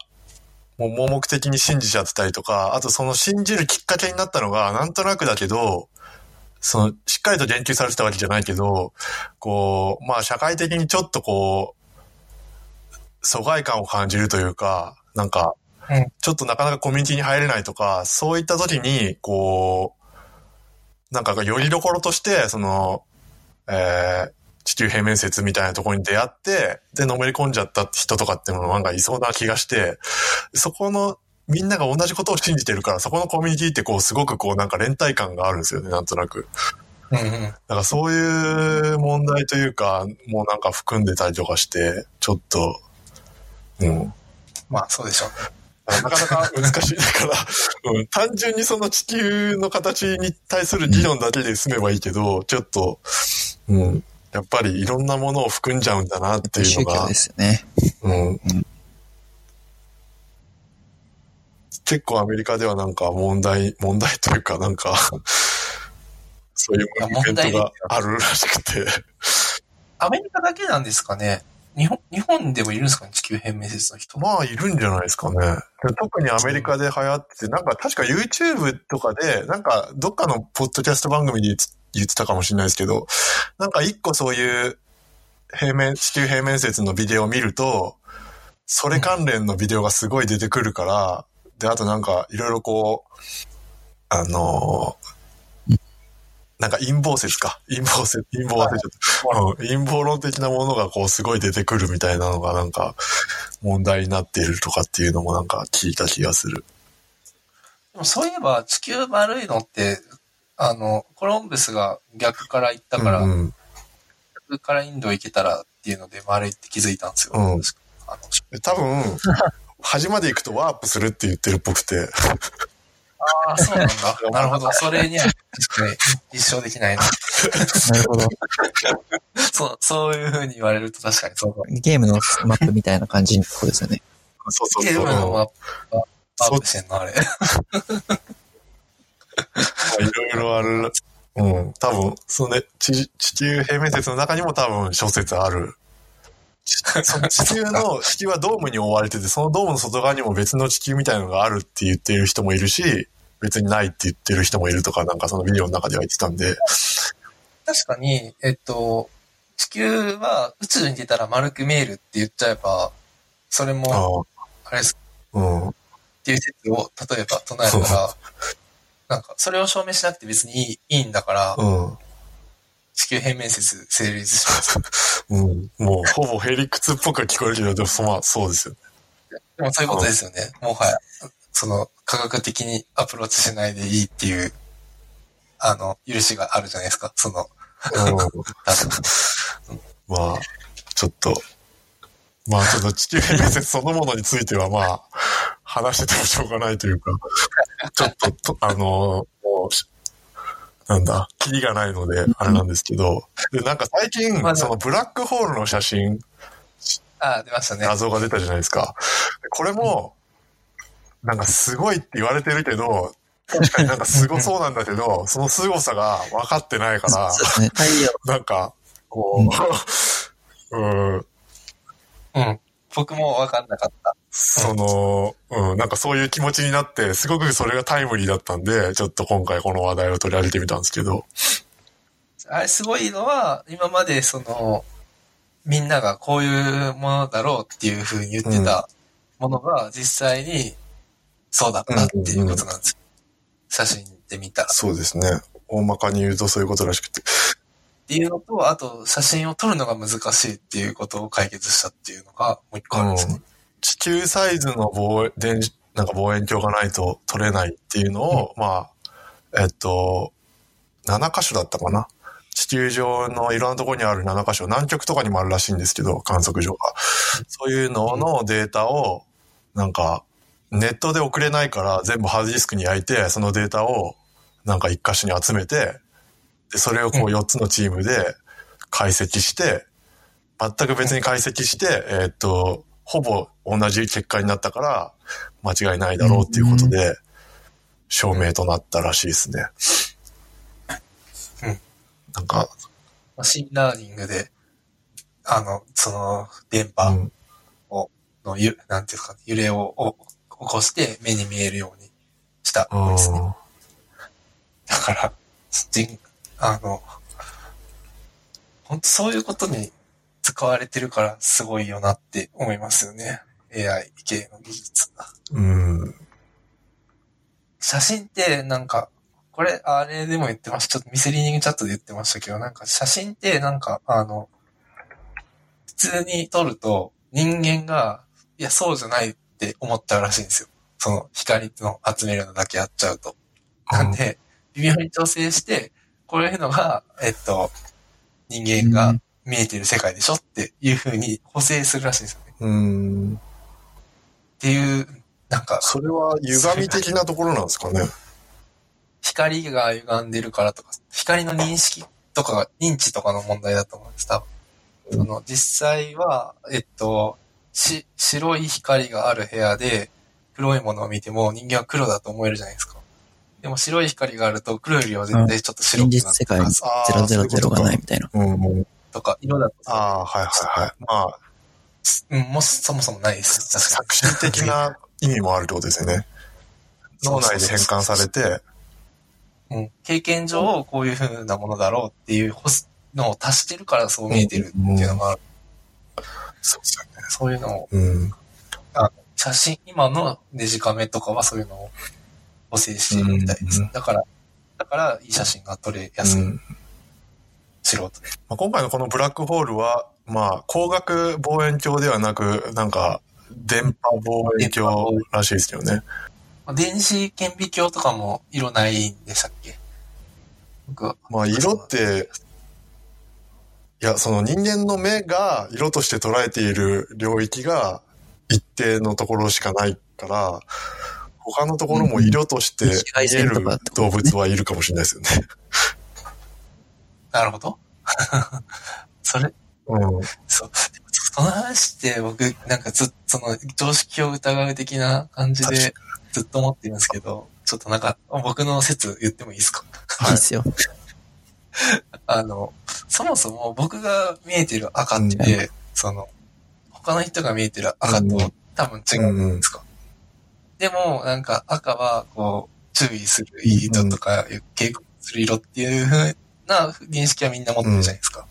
S2: もう盲目的に信じちゃってたりとか、あとその信じるきっかけになったのが、なんとなくだけど、その、しっかりと言及されてたわけじゃないけど、こう、まあ社会的にちょっとこう、疎外感を感じるというか、なんか
S3: うん、
S2: ちょっとなかなかコミュニティに入れないとか、そういった時に、こう、なんかよりどころとして、その、えー、地球平面説みたいなところに出会って、で、のめり込んじゃった人とかっていうのもなんかいそうな気がして、そこの、みんなが同じことを信じてるから、そこのコミュニティってこう、すごくこう、なんか連帯感があるんですよね、なんとなく。
S3: うんうん。
S2: だからそういう問題というか、もうなんか含んでたりとかして、ちょっと、うん。
S3: まあ、そうでしょうね。
S2: なかなか難しい。だから、(laughs) うん、単純にその地球の形に対する議論だけで済めばいいけど、ちょっと、うん、やっぱりいろんなものを含んじゃうんだなっていうのが
S1: 宗教で、すよね。
S2: うん。結構アメリカではなんか問題、問題というかなんか、そういうムーブメントがあるらしくて。
S3: アメリカだけなんですかね日本、日本でもいるんですかね地球平面説の人。
S2: まあ、いるんじゃないですかね。特にアメリカで流行ってて、なんか確か YouTube とかで、なんかどっかのポッドキャスト番組で言ってたかもしれないですけど、なんか一個そういう平面、地球平面説のビデオを見ると、それ関連のビデオがすごい出てくるから、で、あとなんかいろいろこう、あのーなんか陰謀説か。陰謀説、陰謀忘れちゃった。うん陰謀論的なものがこうすごい出てくるみたいなのがなんか問題になっているとかっていうのもなんか聞いた気がする。
S3: でもそういえば、地球丸いのって、あの、コロンブスが逆から行ったから、
S2: うんうん
S3: 逆からインド行けたらっていうので丸いって気づいたんですよ。
S2: うん多分、(laughs) 端まで行くとワープするって言ってるっぽくて。
S3: ああ、そうなんだ。(laughs) なるほど。それには確かに立証できないな。
S1: なるほど。(laughs)
S3: そう、そういう風に言われると確かにそうだ。
S1: ゲームのマップみたいな感じのとこですよね。
S2: そうそう
S3: ゲー
S2: そう。
S3: ムのマップがア
S2: そ
S3: ップしてんの、あれ。
S2: いろいろある。ううん。多分、そのね、地地球平面説の中にも多分諸説ある。ちその地球の、地球はドームに覆われてて、そのドームの外側にも別の地球みたいなのがあるって言っている人もいるし、別にないって言ってる人もいるとか、なんかそのビデオの中では言ってたんで、
S3: 確かに、えっと、地球は宇宙に出たら丸く見えるって言っちゃえば、それも、
S2: あ
S3: あれです
S2: あ、うん。
S3: っていう説を例えば唱えたら、(laughs) なんか、それを証明しなくて別にいいいいんだから、
S2: うん。
S3: 地球平面説成立します。(laughs)
S2: うん。もう、ほぼヘリクツっぽく聞こえるけど、でも、そまあ、そうですよね。
S3: でもそういうことですよね。もはや、その、科学的にアプローチしないでいいっていう、あの、許しがあるじゃないですか。その、
S2: まあ、ちょっと、まあちょっと地球平面説そのものについてはまあ、話しててもしょうがないというか、ちょっとと、あの、もうし、なんだ、キリがないので、あれなんですけど、で、なんか最近
S3: まあ、
S2: そのブラックホールの写真、
S3: ああ、出ましたね。
S2: 画像が出たじゃないですか。これも、なんかすごいって言われてるけど、確かになんかすごそうなんだけど、(laughs) その凄さが分かってないから、
S1: ね。
S2: なんか、こう、(laughs) うん、
S3: うん。僕も分かんなかった。
S2: その、うん、なんかそういう気持ちになって、すごくそれがタイムリーだったんで、ちょっと今回この話題を取り上げてみたんですけど。
S3: あれすごいのは、今までその、みんながこういうものだろうっていうふうに言ってたものが実際にそうだったっていうことなんですよ。写真で見た
S2: そうですね。大まかに言うとそういうことらしくて。
S3: ていうのと、あと写真を撮るのが難しいっていうことを解決したっていうのがもう一個あるんですね。
S2: 地球サイズの望電磁なんか望遠鏡がないと撮れないっていうのを、まあ、えっと、7箇所だったかな。地球上のいろんなところにある7箇所、南極とかにもあるらしいんですけど、観測所が。そういうののデータを、なんか、ネットで送れないから全部ハードディスクに焼いて、そのデータをなんか一箇所に集めて、で、それをこう4つのチームで解析して、全く別に解析して、えーっと、ほぼ同じ結果になったから、間違いないだろうっていうことで、証明となったらしいですね。
S3: うん
S2: なんか、
S3: machine learning で、あの、その、電
S2: う
S3: 波
S2: ん、
S3: のゆ、なんていうか、揺れをお起こして目に見えるようにした
S2: うん
S3: ですね。だから、人、あの、本当そういうことに使われてるからすごいよなって思いますよね。AI 系の技術。
S2: うん。
S3: 写真ってなんか、これ、あれでも言ってました。ちょっとミスリーディングチャットで言ってましたけど、なんか写真ってなんか、あの、普通に撮ると人間が、いや、そうじゃないって思っちゃうらしいんですよ。その光の集めるのだけやっちゃうと。なんで、微妙に調整して、こういうのが、えっと、人間が見えてる世界でしょっていう風に補正するらしいんですよね。
S2: うん。
S3: っていう、なんか、
S2: それは歪み的なところなんですかね。
S3: 光が歪んでるからとか、光の認識とか、認知とかの問題だと思うんです、多分。その、実際は、えっと、し、白い光がある部屋で、黒いものを見ても人間は黒だと思えるじゃないですか。でも白い光があると黒よりは絶対ちょっと白
S1: 現
S3: くなって
S1: 実世界に
S2: あー
S1: 000がないみたいな。
S2: うんうん。
S3: とか、色だと、
S2: ああ、はいはいはい。まあ、
S3: うん、もうそもそもないです。
S2: 作詞的な意味もあるってことですよね。(laughs) 脳内で変換されて、
S3: に。うん。経験上、こういう風なものだろうっていうのを足してるからそう見えてるっていうのがある。
S2: そうですよね。
S3: そういうのを
S2: うん。
S3: 写真、今のデジカメとかはそういうのを補正してるみたいです。
S2: うん
S3: だから、だからいい写真が撮れやすい。
S2: うん
S3: 素人で。
S2: まあ、今回のこのブラックホールは、まあ、光学望遠鏡ではなく、なんか、電波望遠鏡らしいですよね。
S3: まあ電子顕微鏡とかも色ないんでしたっけ？
S2: まあ、色って、いや、その人間の目が色として捉えている領域が一定のところしかないから、他のところも色として見える動物はいるかもしれないですよね。(laughs)
S3: なるほど。(laughs) それ、
S2: うん。
S3: そう。その話って僕、なんかずっと、その、常識を疑う的な感じでずっと思ってるんですけど、ちょっとなんか、僕の説言ってもいいですか？
S1: いいっすよ。(laughs)
S3: あの、そもそも僕が見えてる赤って、その、他の人が見えてる赤
S2: うん
S3: と多分違うんですか？でも、なんか赤は、こう、注意する色とか、警告する色っていう風な認識はみんな持ってるじゃないですか。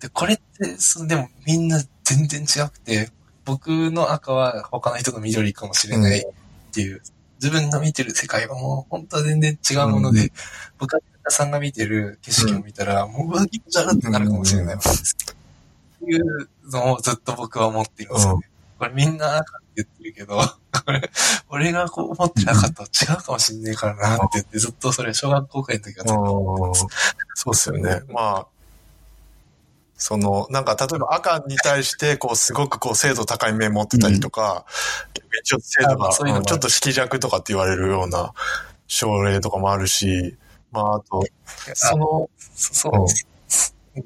S3: で、これって、そのでもみんな全然違くて、僕の赤は他の人の緑かもしれないっていう、自分が見てる世界はもう本当は全然違うもので、
S2: うん
S3: 僕がさんが見てる景色を見たら、もううわ、気持ち悪ってなるかもしれないわけです。っていうのをずっと僕は思ってるんですよね。これみんな赤って言ってるけど、これ、俺がこう思ってる赤と違うかもしんねえからなって言って、ずっとそれ小学校くらいの時はずっと思ってます。
S2: そうですよね。まあ、その、なんか、例えば赤に対して、こう、すごくこう、精度高い面持ってたりとか、ちょっと精度が、ちょっと色弱とかって言われるような症例とかもあるし、まあ、あと、その、
S3: そそう、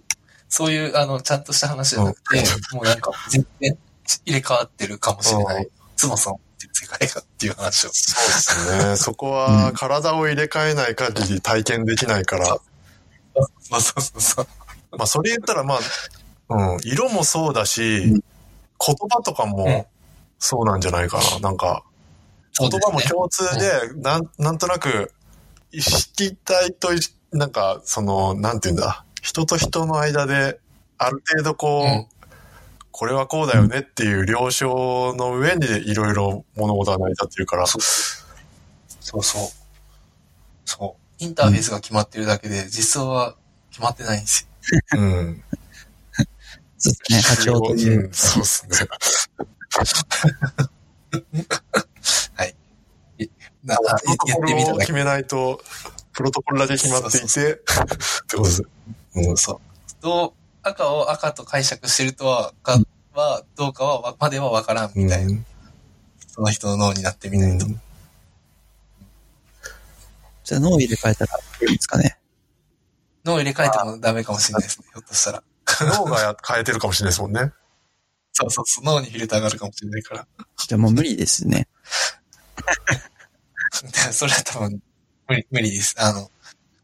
S3: そういう、あの、ちゃんとした話じゃなくて、もうなんか、全然入れ替わってるかもしれない。そもそもってる世界がっていう話を。
S2: そうですね。(laughs) そこは、体を入れ替えない限り体験できないから、
S3: そうそうそうそう。
S2: まあ、それ言ったら、まあ、うん、色もそうだし、
S1: うん
S2: 言葉とか
S3: うん
S2: もそうなんじゃないかな。なんか、言葉も共通で、なん、なんとなく、意識体とい、なんか、その、なんて言うんだ、人と人の間で、ある程度こう、
S3: うん
S2: これはこうだよねっていう了承の上にいろいろ物事が成り立ってるから、
S3: そうそうそう。そう。インターフェースが決まってるだけで、実装は決まってないんですよ。
S2: うん。
S1: そうですね。波長とい
S2: そうですね。
S3: な
S2: プロ
S3: あ
S2: トコ
S3: 言ってみただけ
S2: ルを決。めないと、プロトコルだけ決まっていて、ってことです。うん
S3: そう。どう、赤を赤と解釈してるとは、かは、どうかはわ、まではわからんみたいな。その人の脳になってみないと。
S2: うん
S1: じゃあ脳を入れ替えたらいいんですかね。
S3: 脳を入れ替えてもダメかもしれないですね。ひょっとしたら。
S2: 脳がや変えてるかもしれないですもんね。
S3: そうそうそう。脳にフィルターがあるかもしれないから。
S1: じゃあもう無理ですね。
S3: で (laughs) それは多分、無理、無理です。あの、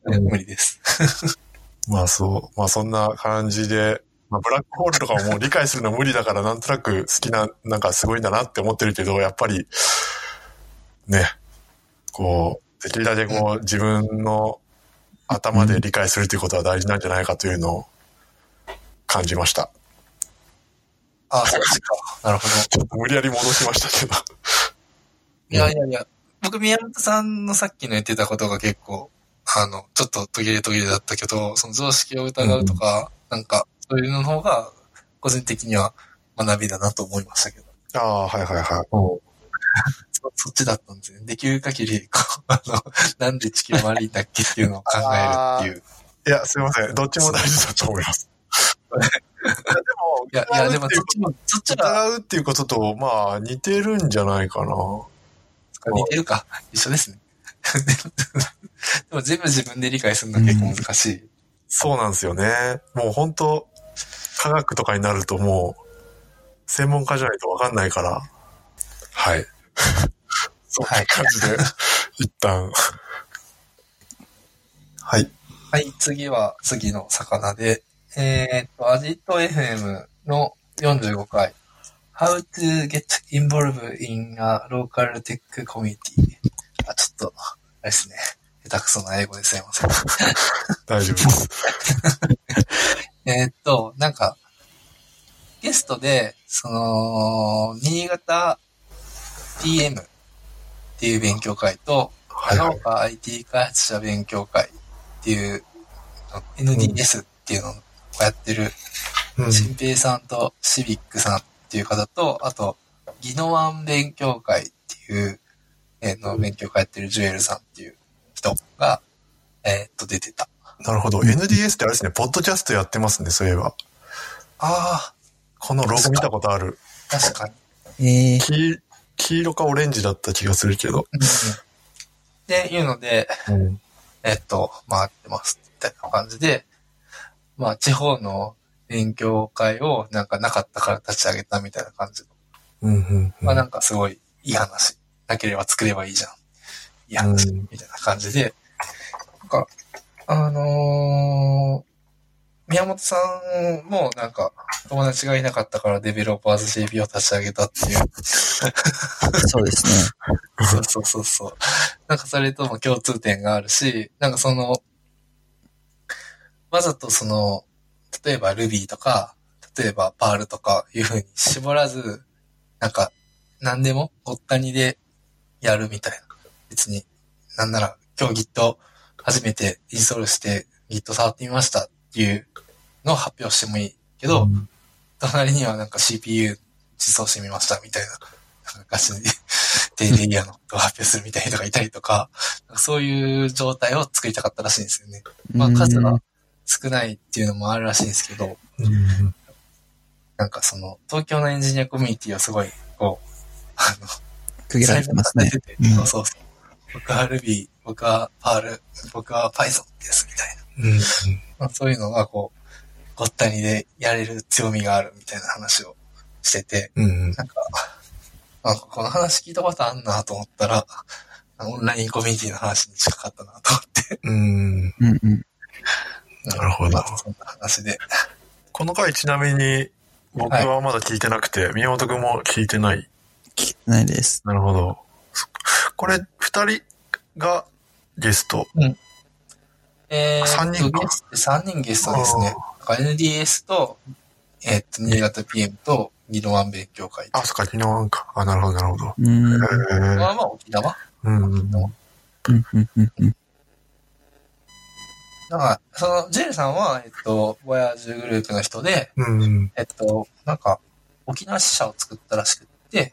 S2: うん
S3: 無理です。(laughs)
S2: まあそう。まあそんな感じで、まあブラックホールとかももう理解するの無理だからなんとなく好きな、なんかすごいんだなって思ってるけど、やっぱり、ね、こう、できるだけこう自分の頭で理解するということは大事なんじゃないかというのを感じました。
S3: ああ、そっちか。なるほど。
S2: ちょっと無理やり戻しましたけど。(laughs)
S3: いやいやいや、僕、宮本さんのさっきの言ってたことが結構、あの、ちょっと途切れ途切れだったけど、その常識を疑うとか、なんか、そういうの方が、個人的には学びだなと思いましたけど。
S2: ああ、はいはいはい。うん
S3: そそっちだったんですね。できる限り、こう、(laughs) あの、なんで地球悪いんだっけっていうのを考えるっていう。
S2: いや、すいません。どっちも大事だと思います。(laughs) いやでも、
S3: いや、いや、でもそっちも、そっちが
S2: 疑うっていうことと、まあ、似てるんじゃないかな。
S3: 似てるか。一緒ですね。(laughs) でも全部自分で理解するのは結構難しい。
S2: そうなんですよね。もう本当科学とかになるともう、専門家じゃないとわかんないから。はい。そんな感じで、一旦。はい。
S3: はい、次は、次の魚で、えーっと、アジト FM の45回。How to get involved in a local tech community. あ、ちょっと、あれですね。下手くそな英語ですいません。(laughs)
S2: 大丈夫です。(laughs)
S3: えーっと、なんか、ゲストで、その、新潟 PM っていう勉強会と、
S2: はいはい。
S3: 長岡 IT 開発者勉強会っていう、NDS っていうのをやってる、
S2: うん
S3: 新平さんとシビックさんっていう方と、あと、ギノワン勉強会っていう、えーの勉強会やってるジュエルさんっていう人が、えーっと、出てた。
S2: なるほど。NDS ってあれですね、ポッドキャストやってますね、そういえば。
S3: あ
S2: このロゴ見たことある。
S3: あ、確かに。
S1: ええ
S2: 黄黄色かオレンジだった気がするけど。
S3: っていうので、
S2: うん。
S3: えっと、回ってます、みたいな感じで、まあ、地方の勉強会をなんかなかったから立ち上げたみたいな感じの。
S2: うん、うん。
S3: まあなんかすごいいい話。なければ作ればいいじゃん。いい話、
S2: うん
S3: みたいな感じで、なんか、あのー、宮本さんもなんか友達がいなかったからデベロッパーズ JP を立ち上げたっていう。
S1: そうですね。
S3: そうそうそうそう。なんかそれとも共通点があるし、なんかその、わざとその、例えば Ruby とか、例えば Perl とかいう風に絞らず、なんか何でもごったにでやるみたいな。別に、なんなら今日 Git 初めてインストールして Git 触ってみましたっていうのを発表してもいいけど、
S2: うん
S3: 隣にはなんか CPU 実装してみましたみたいな、なんかガチで低レイヤーのことを発表するみたいな人がいたりとか、そういう状態を作りたかったらしいんですよね。まあ数が少ないっていうのもあるらしいんですけど、
S2: うん
S3: なんかその、東京のエンジニアコミュニティはすごい、こう、あの、
S1: 区切られてますねうん
S3: そうそうそう。僕は Ruby、僕は Perl、僕は Python ですみたいな。
S2: うん
S3: まあ、そういうのがこう、ごったにでやれる強みがあるみたいな話をしてて、
S2: うん
S3: なんか、なんかこの話聞いたことあんなと思ったら、オンラインコミュニティの話に近かったなと思って。
S2: うん
S1: うんうん。
S2: なるほど
S3: まあそんな話で。
S2: この回ちなみに僕はまだ聞いてなくて、宮本くんも聞いてない。
S1: 聞いてないです。
S2: なるほど。そこれ、二人がゲスト。
S3: えー、
S2: 三人か
S3: ゲスト3人ゲストですね。なんか NDS と、えーっと、新潟 PM と、ギロワン勉強会。
S2: あ、そっか、昨日なんか。あ、なるほど、なるほど。
S1: うん。
S2: え
S3: まあまあ沖縄？
S2: うんうん。
S1: うんうんうん。
S3: だから、その、ジェイさんは、えっと、ボヤージュグループの人で、
S2: うんうん。
S3: えっと、なんか、沖縄支社を作ったらしくって、
S2: へ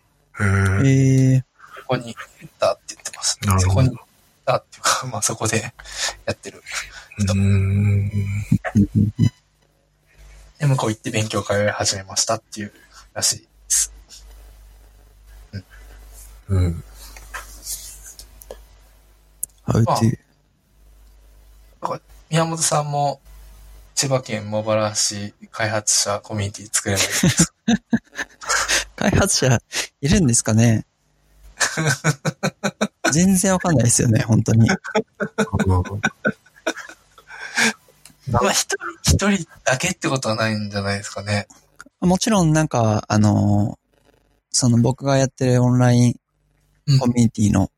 S2: え。
S1: ええ
S3: そこに行ったって言ってます。
S2: なるほど
S3: そこに行ったっていうか、(laughs) まあそこでやってる。
S2: うん。
S1: うんうんうん
S3: で、向こう行って勉強会を始めましたっていうらしいです。
S2: うん。
S1: How to?
S3: 宮本さんも、千葉県茂原市開発者コミュニティ作ればいいです。(laughs)
S1: 開発者いるんですかね？(laughs) 全然わかんないですよね、本当に。
S3: まあ一人、一人だけってことはないんじゃないですかね。
S1: もちろんなんか、あのーその僕がやってるオンライン
S3: うん
S1: コミュニティの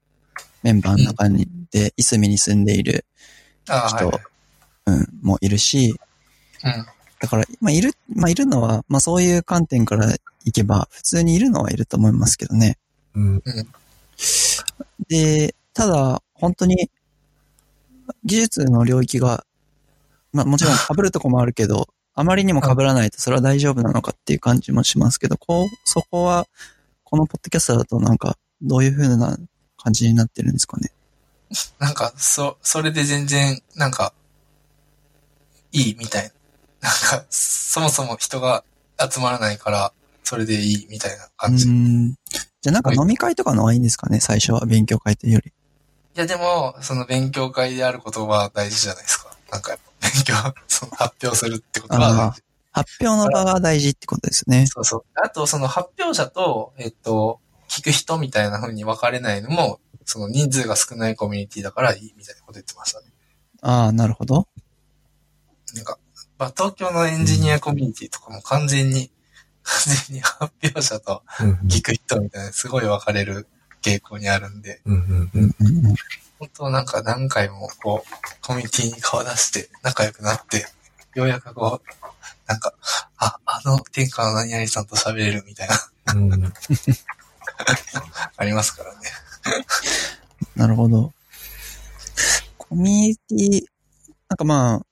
S1: メンバーの中にで、いすみに住んでいる人、
S3: はい。
S1: うん、もいるし、
S3: うん。
S1: だから、まあ、いる、まあ、いるのは、まあ、そういう観点からいけば、普通にいるのはいると思いますけどね。
S2: うん。
S1: で、ただ、本当に、技術の領域が、まあ、もちろん (laughs) 被るとこもあるけど、あまりにも被らないとそれは大丈夫なのかっていう感じもしますけど、こう、そこは、このポッドキャストだとなんか、どういう風な感じになってるんですかね？
S3: なんか、そ、それで全然、なんか、いいみたいな。なんか、そもそも人が集まらないから、それでいいみたいな
S1: う
S3: 感じ。い
S1: ん。じゃあなんか飲み会とかの方がいいんですかね、最初は勉強会というより。
S3: や、でも、その勉強会であることは大事じゃないですか。なんか勉強、(laughs) その発表するってことは。
S1: 発表の場が大事ってことですね。
S3: そうそう。あと、その発表者と、えっと、聞く人みたいな風に分かれないのも、その人数が少ないコミュニティだからいいみたいなこと言ってましたね。
S1: ああ、なるほど。
S3: なんか、まあ、東京のエンジニアコミュニティとかも完全に、完全に発表者と
S2: うん。
S3: 聞く人みたいなすごい分かれる傾向にあるんで、本当なんか何回もこう、コミュニティに顔出して仲良くなって、ようやくこう、なんか、あ、あの天下の何々さんと喋れるみたいな、
S2: うん。(laughs)
S3: ありますからね。
S1: なるほど。コミュニティ、なんかまあ、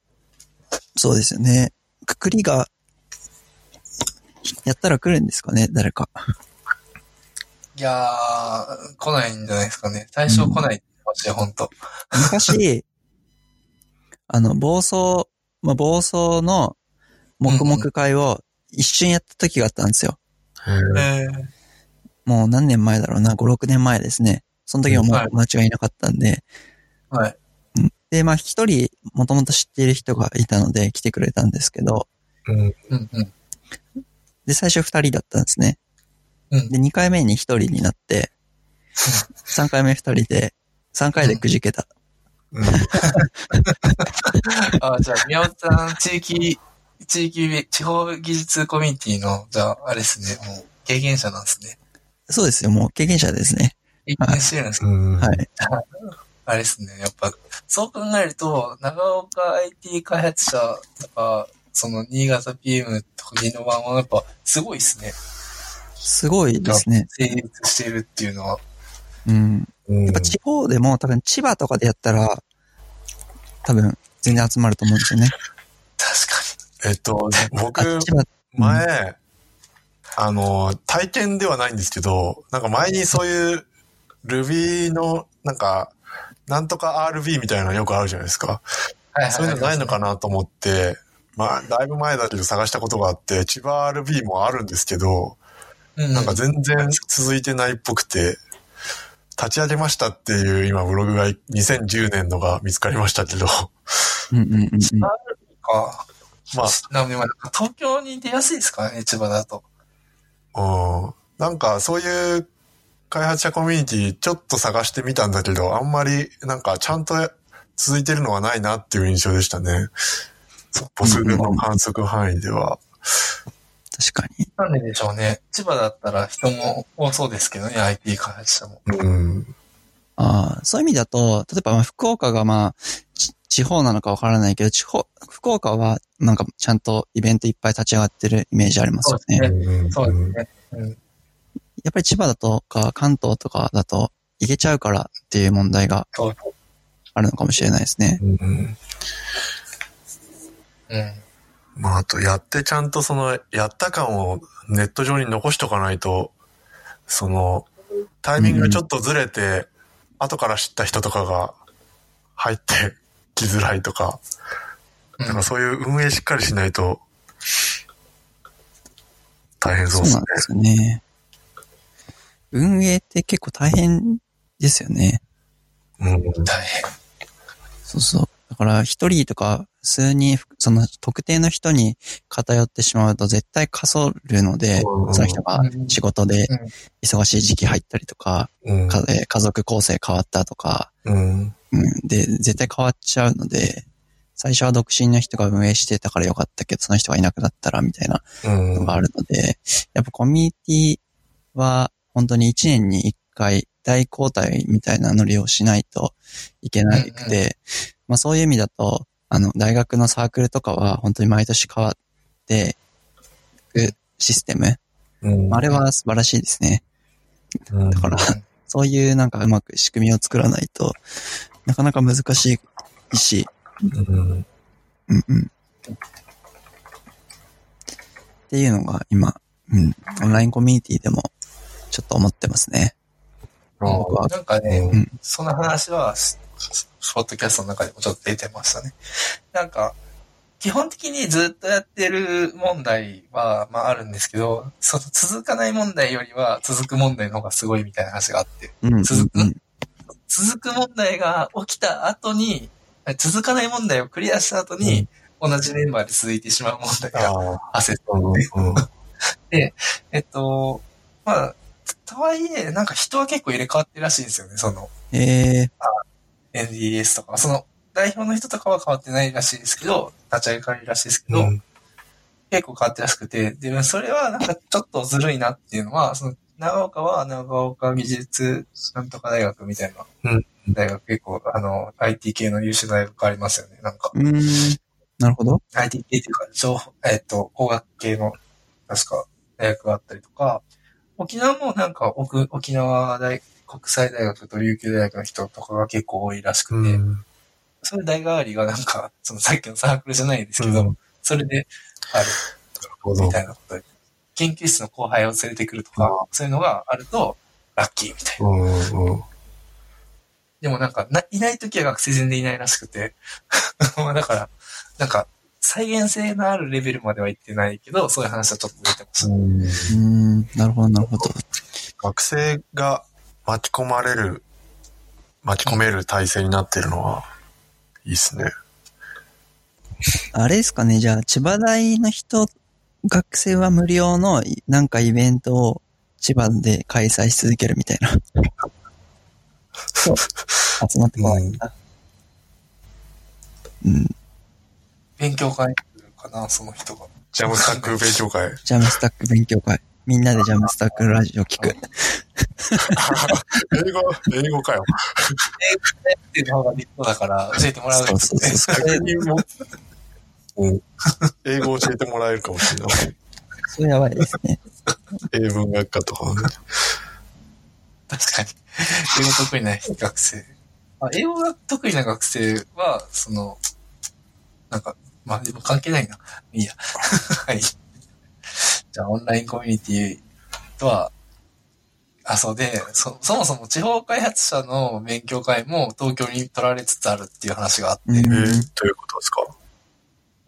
S1: そうですよね。くくりが、やったら来るんですかね、誰か。
S3: いやー、来ないんじゃないですかね。最初来ないって言ってましたよ、本当
S1: 昔、あの、暴走、まあ、暴走の黙々会を一瞬やった時があったんですよ。
S2: へ
S1: もう何年前だろうな、5、6年前ですね。その時はもう
S3: はい
S1: 友達がいなかったんで。
S3: はい。
S1: で、まあ一人、もともと知っている人がいたので来てくれたんですけど、
S2: うん。
S3: うんうん。
S1: で、最初二人だったんですね。
S3: うん
S1: で、二回目に一人になって、(laughs) 三回目二人で、三回でくじけた。
S2: うん。(laughs)
S3: あ、じゃあ、宮尾さん、地域、地域、地方技術コミュニティの、じゃあ、あれですね、もう、経験者なんですね。
S1: そうですよ、もう経験者ですね。
S3: 経験してるんですけど、
S2: うん。
S1: はい。(laughs)
S3: あれですね、やっぱ、そう考えると、長岡 IT 開発者とか、その、新潟 PM とか、ギノバンはやっぱ、すごいですね。
S1: すごいですね。
S3: 成立してるっていうのは。
S1: うん。
S2: うん
S1: やっぱ地方でも多分千葉とかでやったら、多分全然集まると思うんですよね。
S3: 確
S2: えっと、僕
S1: あ、、千葉、
S2: 前、あの、体験ではないんですけど、なんか前にそういう Ruby の、なんか、なんとか RB みたいなのよくあるじゃないですか。そういうのないのか
S3: な
S2: なと思って、まあ、だいぶ前だけど探したことがあって、千葉 RB もあるんですけど、なんか全然続いてないっぽくて、立ち上げましたっていう今ブログが2010年のが見つかりましたけど、
S1: うんうんうんうん。
S3: か。
S2: ま
S3: あ東京に出やすいですかね、千葉だと。
S2: あ、うん、なんかそういう開発者コミュニティちょっと探してみたんだけど、あんまりなんかちゃんと続いてるのはないなっていう印象でしたね。ボスグの観測範囲では。
S1: 確かに。
S3: なんででしょうね。千葉だったら人も多そうですけどね、IT 開発者も。
S2: うん。
S1: ああ、そういう意味だと、例えばまあ福岡がまあ、ち地方なのかわからないけど、地方、福岡はなんかちゃんとイベントいっぱい立ち上がってるイメージありますよね。
S3: そうですね。うん。
S1: やっぱり千葉だとか関東とかだと行けちゃうからっていう問題が
S3: そう。
S1: あるのかもしれないですね。
S2: うん
S3: うん。
S2: まあ、あと、やってちゃんとその、やった感をネット上に残しとかないと、その、タイミングがちょっとずれて、後から知った人とかが入って (laughs) きづらいとか、
S3: うん
S2: なんかそういう運営しっかりしないと、大変そうですね
S1: そうなん。ですよね。運営って結構大変ですよね。
S2: うん。
S3: 大変。
S1: そうそう。だから一人とか数人、その特定の人に偏ってしまうと絶対かそるので、
S2: うん
S1: その人が仕事で
S3: うん
S1: 忙しい時期入ったりとか、
S2: うん。
S1: かえー家族構成変わったとか、
S2: うん。
S1: うん、で、絶対変わっちゃうので、最初は独身の人が運営してたからよかったけど、その人がいなくなったらみたいな
S2: うん。
S1: のがあるので、やっぱコミュニティは本当に1年に1回大交代みたいなノリをしないといけなくて、
S3: うん
S1: まあそういう意味だと、あの、大学のサークルとかは本当に毎年変わっていくシステム。
S2: うん
S1: あれは素晴らしいですね。
S2: うん
S1: だから、そういうなんかうまく仕組みを作らないとなかなか難しいし、
S2: うん。
S1: うんうん。っていうのが今、うん、オンラインコミュニティでもちょっと思ってますね。僕は。
S3: なんかね、
S1: うん
S3: その話は、スポッドキャストの中でもちょっと出てましたね。なんか、基本的にずっとやってる問題は、まああるんですけど、その続かない問題よりは続く問題の方がすごいみたいな話があって、
S1: うん、うん
S3: 続く
S1: うん
S3: 続く問題が起きた後に、続かない問題をクリアした後に、同じメンバーで続いてしまう問題が
S2: ああ。
S3: 発生する
S2: うん。(laughs) うん。
S3: えっと、まあ、とはいえ、なんか人は結構入れ替わってるらしいんですよね、その、
S1: え
S3: NDS とか、その、代表の人とかは変わってないらしいですけど、立ち上げからしいですけど、
S2: うん
S3: 結構変わってらしくて、で、それはなんかちょっとずるいなっていうのは、その、長岡は長岡技術なんとか大学みたいな
S2: うん
S3: 大学結構、あの、IT 系の優秀な大学ありますよね、なんか。
S1: ー、うーん、なるほど。
S3: IT 系っていうか、情報、えっ、と、工学系の、確か、大学があったりとか、沖縄もなんか、沖沖縄大、国際大学と琉球大学の人とかが結構多いらしくて、
S2: うん。
S3: それ代替わりがなんか、(laughs) そのさっきのサークルじゃないですけど、
S2: うん
S3: それであるみ。たいなことで、研究室の後輩を連れてくるとか、そういうのがあると、ラッキーみたいな。
S2: うん。うん。
S3: でもなんかな、いない時は学生全然いないらしくて、(laughs) まあだから、なんか、再現性のあるレベルまでは行ってないけど、そういう話はちょっと出てました。
S1: うーん、なるほど、なるほど。
S2: 学生が巻き込まれる、巻き込める体制になってるのは、いいっすね。
S1: あれですかね、じゃあ、千葉大の人、学生は無料の、なんかイベントを千葉で開催し続けるみたいな。そう。集まってこないんだ。うん。
S3: 勉強会かな、その人が。
S2: ジャムスタック勉強会。
S1: ジャムスタック勉強会。みんなでジャムスタックラジオ聞く。(laughs)
S2: 英語、英語かよ。
S3: っていう方が立派だから教えてもらう
S1: そうそうそう。
S2: 英語教えてもらえるかもしれない。
S1: それやばいですね。
S2: 英文学科とかね。
S3: 確かに。英語得意な学生。あ英語が得意な学生は、その、なんか、まあでも関係ないな。いいや。はい。じゃあ、オンラインコミュニティとは、あ、そうで、そ、そもそも地方開発者の勉強会も東京に取られつつあるっていう話があって、
S1: うん
S2: えー、どういうことですか？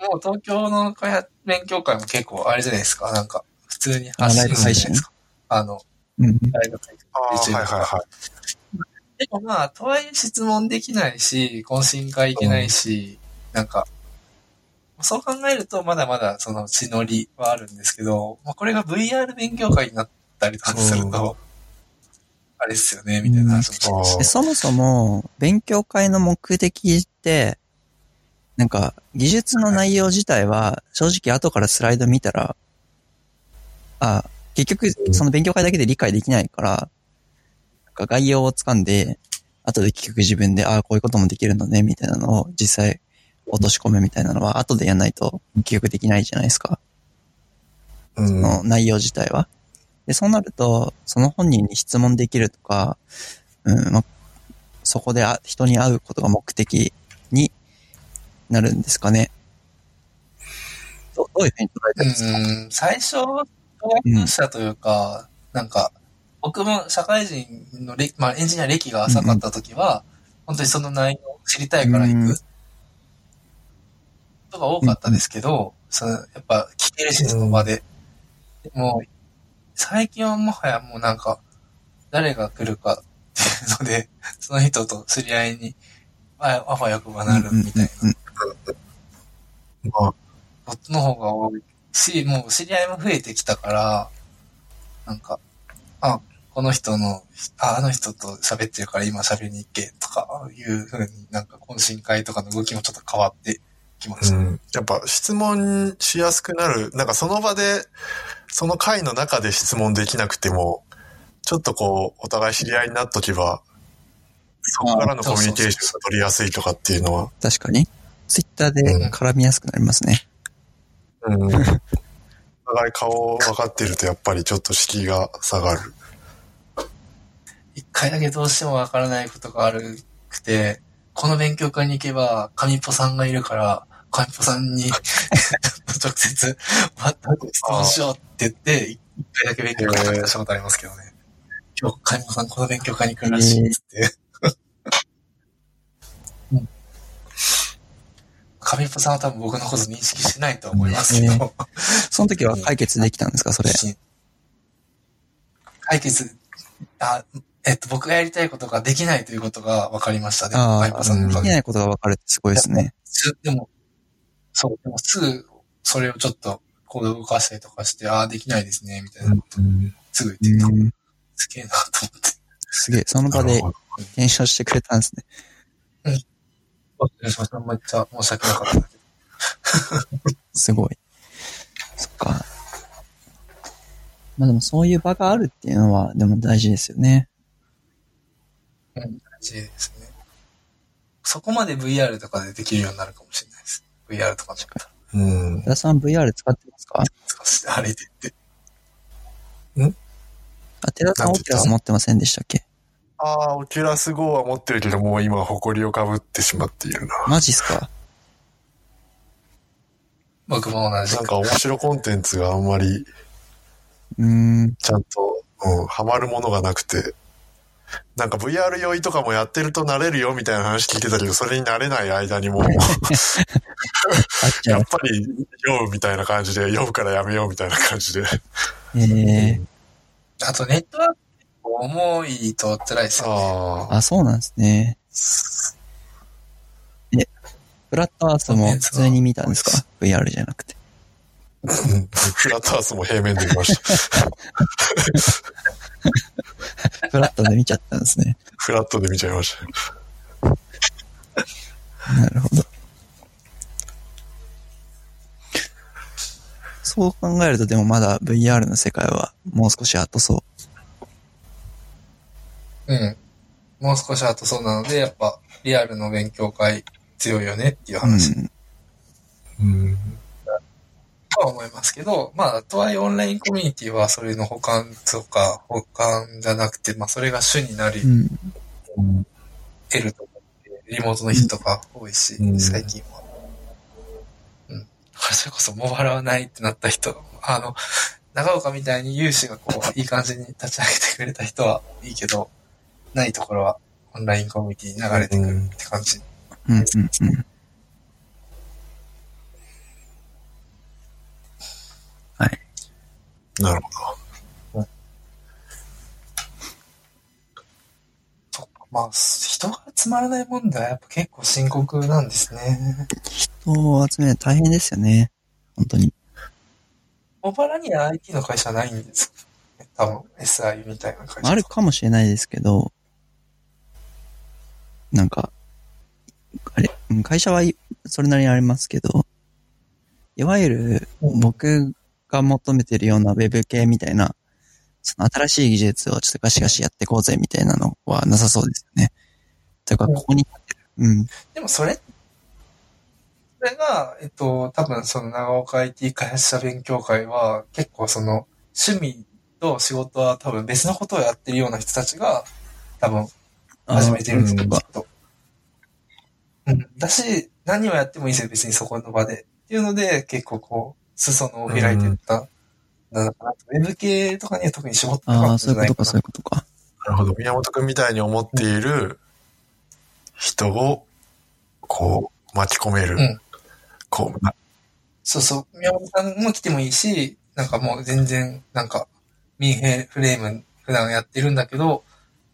S3: もう東京の開発勉強会も結構あれじゃないですか。なんか、普通に発信するじゃないですか。あの、
S1: うん。
S3: 大学に
S2: ああ、
S3: YouTube
S2: はいはいはい。
S3: でもまあ、とはいえ質問できないし、懇親会行けないし、なんか、そう考えるとまだまだその血のりはあるんですけど、まあ、これが VR 勉強会になったりとかすると、あれですよね、みたいな
S1: そもそも、勉強会の目的って、なんか、技術の内容自体は、正直後からスライド見たら、あ、結局、その勉強会だけで理解できないから、なんか概要をつかんで、後で結局自分で、あこういうこともできるのね、みたいなのを実際落とし込むみたいなのは、後でやんないと結局できないじゃないですか。
S2: うん。
S1: その内容自体は。で、そうなると、その本人に質問できるとか、うん、ま、そこであ人に会うことが目的になるんですかね。どどういうふうに捉えてるんですか、
S3: うん、最初、教学者というか、なんか、僕も社会人の歴、まあエンジニア歴が浅かった時は、本当にその内容を知りたいから行
S1: うん
S3: く。ことが多かったですけど、そのやっぱ聞けるし、その場で。でも、最近はもはやもうなんか、誰が来るかっていうので、その人と知り合いに、ああわよくばなるみたいな。
S2: まあ、
S3: こっちの方が多いし、もう知り合いも増えてきたから、なんか、あ、この人の、ああの人と喋ってるから今喋りに行けとかいう風になんか懇親会とかの動きもちょっと変わってきました。
S2: うん。やっぱ質問しやすくなる。なんかその場で、その会の中で質問できなくても、ちょっとこう、お互い知り合いになっとけば、そこからのコミュニケーションが取りやすいとかっていうのは、
S1: 確かに。ツイッターで絡みやすくなりますね。
S2: うん。お互い顔分かってるとやっぱりちょっと敷居が下がる。
S3: 一回だけどうしてもわからないことがあるくて、この勉強会に行けば、神ポさんがいるから、神ポさんに (laughs) 直接、また質問しようって言って、一回だけ勉強会参加したことありますけどね。今日、神ポさんこの勉強会に来るらしいっつって。うん神ポさんは多分僕のこと認識しないと思いますけど、
S1: その時は解決できたんですか、それ。
S3: 解決、あ、えっと、僕がやりたいことができないということが分かりましたね。
S1: ああ、
S3: さんで
S1: できないことが分かるってすごいですね。
S3: す、でも、そう、でもすぐ、それをちょっと、コード動かしたりとかして、ああ、できないですね、みたいなこと、すぐ
S1: う
S3: 言ってた。
S1: ん、
S3: すげえなと思って。
S1: すげえ、その場で検証してくれたんですね。
S3: お願いしました。めっちゃ申し訳なかったけど。
S1: すごい。そっか。まあでもそういう場があるっていうのは、でも大事ですよね。
S3: うん、ですね。そこまで VR とかでできるようになるかもしれないです。VR とかだったら。
S2: うん。
S1: 田さん VR 使ってますか？
S3: 少し歩いていって。
S1: あ、寺田さんオキュラス持ってませんでしたっけ？
S2: ああ、オキュラス GO は持ってるけど、もう今、埃をかぶってしまっているな。
S1: マジっすか？
S3: 僕も同じく。
S2: なんか面白コンテンツがあんまり、
S1: うーん。
S2: ちゃんと、うん、ハマるものがなくて。なんか VR 酔いとかもやってると慣れるよみたいな話聞いてたけど、それに慣れない間にもう。やっぱり酔うみたいな感じで、酔うからやめようみたいな感じで。
S1: ええ
S3: あとネットワーク重いと辛いですよね。
S2: ああ。
S1: あ、そうなんですね。え、フラットアースも普通に見たんですか ?VR じゃなくて。
S2: う (laughs) んフラットアースも平面で見ました。(laughs)
S1: フラットで見ちゃったんですね。
S2: フラットで見ちゃいました。
S1: なるほど。そう考えると、でもまだ VR の世界はもう少し後そ
S3: う。うん。もう少し後そうなので、やっぱリアルの勉強会強いよねっていう
S1: 話。うん。
S2: うん
S3: とは思いますけど、まあ、とはいえオンラインコミュニティはそれの補完とか、補完じゃなくて、まあ、それが主になり
S1: うん。
S3: 得ると思って、リモートの人とか多いし、
S2: うん
S3: 最近は。うん。それこそ、モバラはないってなった人、あの、長岡みたいに有志がこう、いい感じに立ち上げてくれた人はいいけど、ないところは、オンラインコミュニティに流れてくるって感じ。
S1: うん。うん。うん。はい。
S2: なるほ
S3: そっかまあ、人が集まらない問題はやっぱ結構深刻なんですね。
S1: 人を集めるの大変ですよね。本当に。
S3: モバラには IT の会社はないんですよ。多分、SI みたいな会社。
S1: あるかもしれないですけど、なんか、あれ、うん会社はいそれなりにありますけど、いわゆる
S3: うん
S1: 僕が求めてるようなウェブ系みたいな、その新しい技術をちょっとガシガシやっていこうぜみたいなのはなさそうですよね。というか、ここに、うん、
S3: でもそれ、それが、えっと、多分その長岡 IT 開発者勉強会は結構その趣味と仕事は多分別のことをやってるような人たちが多分始めてるんですよ、
S2: うん
S3: きっと。うん。だし、何をやってもいいですよ、別にそこの場で。っていうので、結構こう、裾野を開いていった。なのかなと。ウェブ系とかには特に絞ってなか
S1: ああ、
S3: ったん
S1: そういうことか、
S3: じゃないかな
S1: そういうことか。
S2: ど。なるほど。宮本くんみたいに思っている人を、こう、巻き込める。
S3: うん
S2: こう、な
S3: そうそう。宮本さんも来てもいいし、なんかもう全然、なんか、ミンヘフレーム普段やってるんだけど、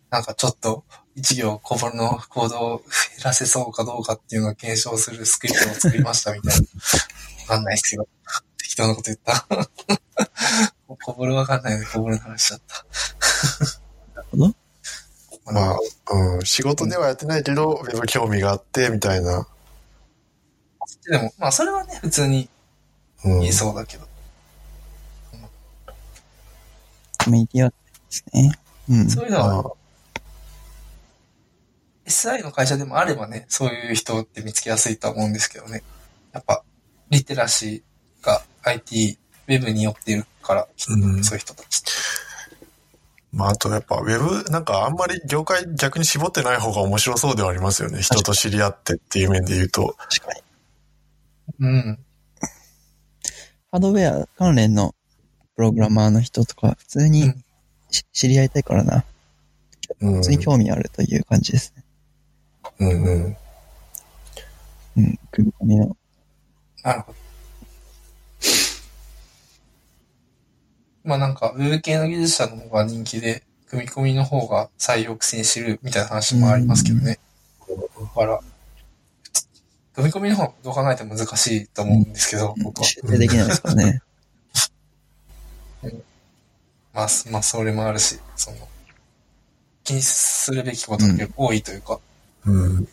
S3: なんかちょっと一行小ボルのコードを減らせそうかどうかっていうのを検証するスクリプトを作りましたみたいな。わかんないですけど。適当なこと言った。(laughs) 小ボルわかんないので小ボルの話しちゃった。
S1: なるほど。
S2: まあ、うん、仕事ではやってないけど、ウェブ興味があって、みたいな。
S3: でも、まあそれはね、普通に
S2: うん。
S3: 言えそうだけど。
S1: コミュニティはですね。うん。
S3: そういうのは
S2: あ
S3: SI の会社でもあればね、そういう人って見つけやすいとは思うんですけどね。やっぱ、リテラシーが IT、ウェブに寄っているから、
S2: うん
S3: そういう人たち。
S2: まあ、あとやっぱ、ウェブ、なんかあんまり業界逆に絞ってない方が面白そうではありますよね。人と知り合ってっていう面で言うと。
S1: 確かに。
S3: うん。
S1: ハードウェア関連のプログラマーの人とか、普通に
S3: うん
S1: し知り合いたいからな。
S2: うん。
S1: 普通に興味あるという感じですね。
S2: うんうん。
S1: うん。組み込みの。
S3: なるほど。まあなんか、ウェブ系の技術者の方が人気で、組み込みの方が採用苦戦してるみたいな話もありますけどね。だから、組み込みの方がどう考えても難しいと思うんですけど、僕は。
S1: 修正できないですからね。(laughs)
S3: まあ、まあ、それもあるし、その、気にするべきことが結構多いというか、
S2: うん。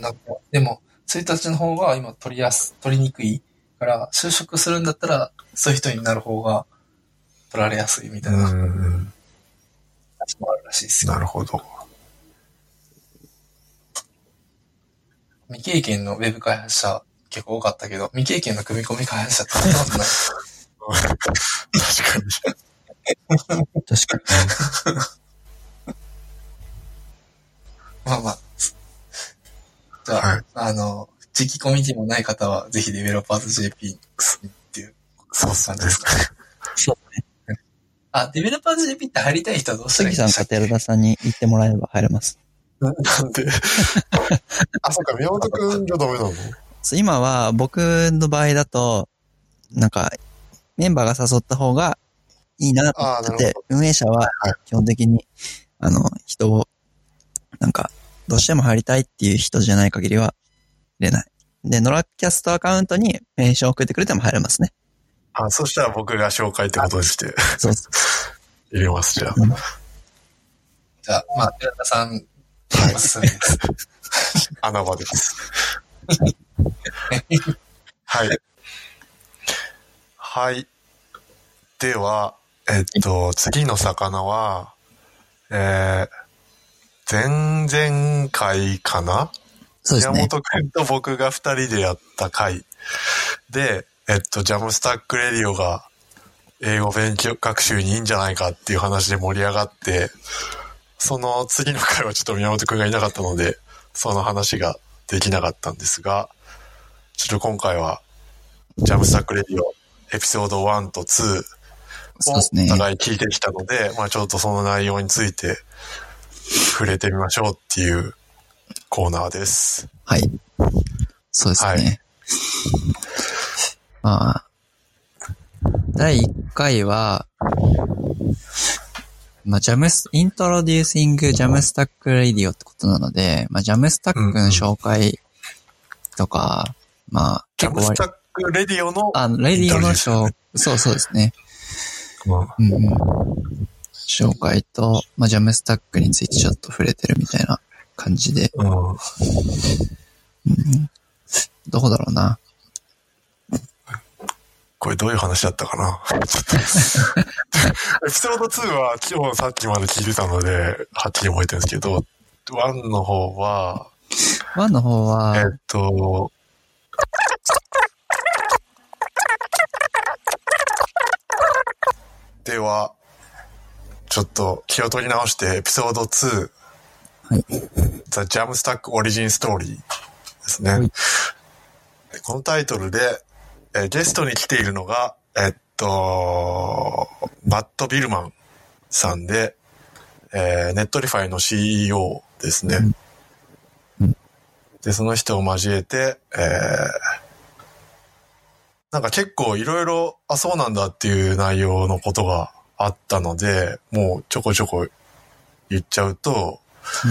S3: なんか、でも、そういう人たちの方が今取りやす、取りにくいから、就職するんだったら、そういう人になる方が取られやすいみたいな話。もあるらしいですよ。
S2: なるほど。
S3: 未経験のウェブ開発者結構多かったけど、未経験の組み込み開発者ってそんない。
S2: 確かに。
S1: 確かに。
S3: まあまあ。じゃあ、
S2: はい
S3: あの、地域コミュニティもない方は、ぜひデベロッパーズ JP っていう
S2: そう
S3: 感じで。すかね。
S1: そう
S3: あ、デベロッパーズ JP って入りたい人はどうしたらい
S1: 杉
S3: いんでしたっけ
S1: さんか寺田さんに言ってもらえれば入れます。
S2: なんで？(laughs) あ、そっか、宮本くんじゃダメなの？
S1: そう今は僕の場合だと、なんか、メンバーが誘った方がいいなと思ってて、運営者は
S2: はい
S1: 基本的に、あの、人を、なんか、どうしても入りたいっていう人じゃない限りは入れない。で、ノラキャストアカウントにメンション送ってくれても入れますね。
S2: あ、そしたら僕が紹介ってことにして
S1: そうそう。
S2: 入れます、じゃあ。
S3: じゃあ、まあ、寺田さん、おすすめです。
S2: 穴場です。(laughs) はい。はい。では、えっと、次の魚は、えー、前々回かな？
S1: ね。
S2: 本くんと僕が二人でやった回で、えっと、 JAMstack Radio が英語勉強学習にいいんじゃないかっていう話で盛り上がって、その次の回はちょっと宮本くんがいなかったので、その話ができなかったんですが、ちょっと今回は、ジャムスタックレディオエピソード1と2をお。互い聞いてきたので、まあちょっとその内容について触れてみましょうっていうコーナーです。
S1: はい。そうですね。まあ、第1回は、まあ、ジャムス、 Introducing JAMstack Radio ってことなので、まあ、 JAMstack の紹介とか、まあ、
S2: JAMstack Radio の、
S1: あ、レディオの紹、そうそうですね。うんうん。紹介と、まあ、 JAMstack についてちょっと触れてるみたいな感じで、
S2: うん、
S1: うん、どこだろうな。
S2: これどういう話だったかな？(laughs) エピソード2は今日さっきまで聞いてたので、はっきり覚えてるんですけど、1の方は、
S1: ワンの方は、
S2: えっと、では、ちょっと気を取り直してエピソード2、
S1: はい。
S2: The Jamstack Origin Story ですね。
S1: はい
S2: でこのタイトルで、えーゲストに来ているのが、えっと、 Matt Biilmann さんで、えーネットリファイの CEO ですね。
S1: うん。
S2: で、その人を交えて、えーなんか結構いろいろ、あ、そうなんだっていう内容のことがあったので、もうちょこちょこ言っちゃうと、
S1: うん。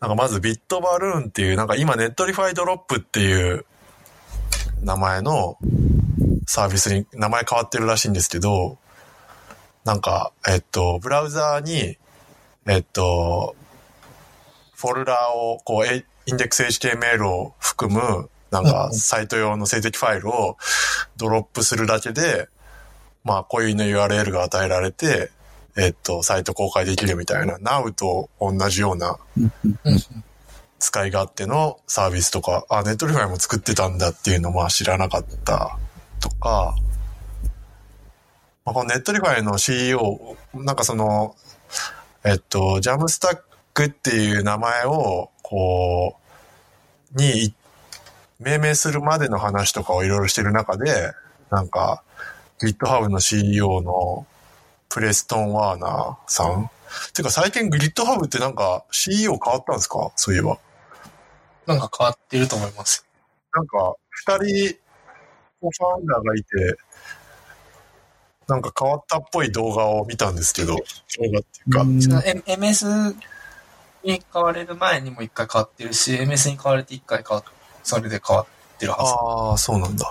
S2: なんかまず BitBalloon っていう、なんか今 Netlify Drop っていう名前のサービスに名前変わってるらしいんですけど、なんか、えっと、ブラウザーに、えっと、フォルダーを、こう、えインデックス HTML を含む、なんか、サイト用の静的ファイルをドロップするだけで、まあ、固有の URL が与えられて、えっと、サイト公開できるみたいな、Now と同じような。使い勝手のサービスとか、あ、 Netlify も作ってたんだっていうのも知らなかった。とか、まあ、このネットリファイの CEO、なんかその、えっと、 JAMstack っていう名前を、こう、に命名するまでの話とかをいろいろしてる中で、なんか、GitHub の CEO のプレストン・ワーナーさん。ていうか最近 GitHub ってなんか CEO 変わったんですか？そういえば。
S3: なんか変わってると思います。
S2: なんか、二人、コファウンダーがいて、なんか変わったっぽい動画を見たんですけど、動画っていうか、
S3: MS に変われる前にも一回変わってるし、MS に変われて一回変わっそれで変わってるはず。
S2: ああ、そうなんだ。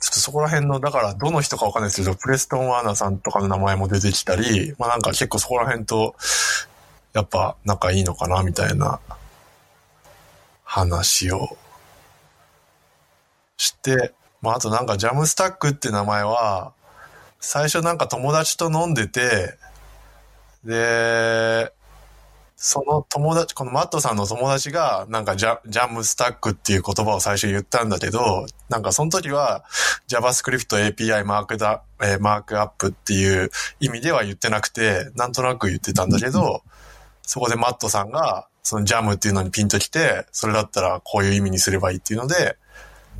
S2: ちょっとそこら辺の、だからどの人かわかんないですけど、プレストン・ワーナーさんとかの名前も出てきたり、まあなんか結構そこら辺と、やっぱ仲いいのかな、みたいな話をして、まああとなんかジャムスタックって名前は、最初なんか友達と飲んでて、で、その友達、このマットさんの友達が、なんかジャジャムスタックっていう言葉を最初言ったんだけど、なんかその時は JavaScript API マークだ、えーマークアップっていう意味では言ってなくて、なんとなく言ってたんだけど、そこでマットさんが、そのジャムっていうのにピンときて、それだったらこういう意味にすればいいっていうので、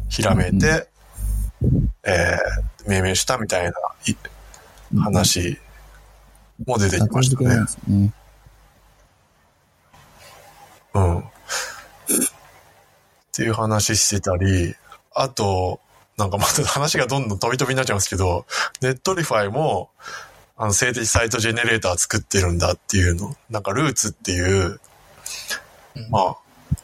S2: ひらめいて、えー命名したみたいない話も出てきましたね。
S1: ね。
S2: うん。っていう話してたり、あと、なんかまた話がどんどん飛び飛びになっちゃうんですけど、 Netlify も、あの、静的サイトジェネレーター作ってるんだっていうの。なんか、 Roots っていう、
S3: うん
S2: まあ、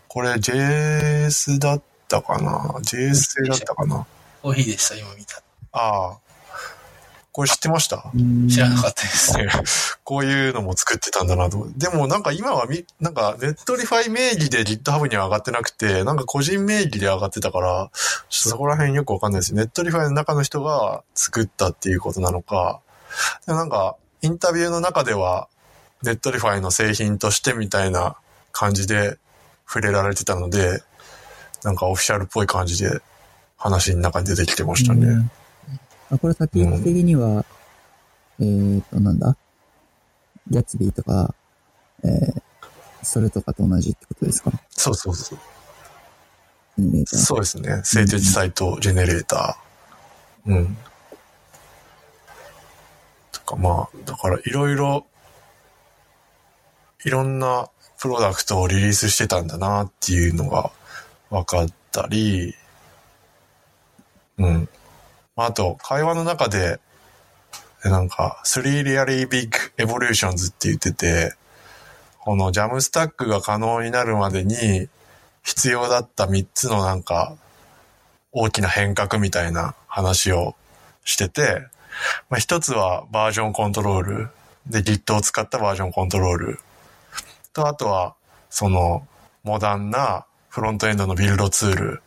S2: これ JS だったかな ?JS 製だったかな？
S3: コーヒーでした、今見た。
S2: ああ。これ知ってました？
S1: うん
S3: 知らなかったです。
S2: ねこういうのも作ってたんだなと。でもなんか今はみ、なんか Netlify 名義で GitHub には上がってなくて、なんか個人名義で上がってたから、そこら辺よくわかんないです。 Netlify の中の人が作ったっていうことなのか、でもなんかインタビューの中では Netlify の製品としてみたいな感じで触れられてたので、なんかオフィシャルっぽい感じで話の中に出てきてましたね。
S1: うんあ、これ先行き的には、えーと、なんだ？ギャツビーとか、えー、それとかと同じってことですか？
S2: そうそうそう。そうですね。静的サイトジェネレーター。うん。かまあ、だからいろいろ、いろんなプロダクトをリリースしてたんだなっていうのが分かったり、うん。あと、会話の中で、なんか、Three Really Big Evolutions って言ってて、このジャムスタックが可能になるまでに必要だった3つのなんか大きな変革みたいな話をしてて、まあ、一つはバージョンコントロール。で Git を使ったバージョンコントロール。とあとはそのモダンなフロントエンドのビルドツール、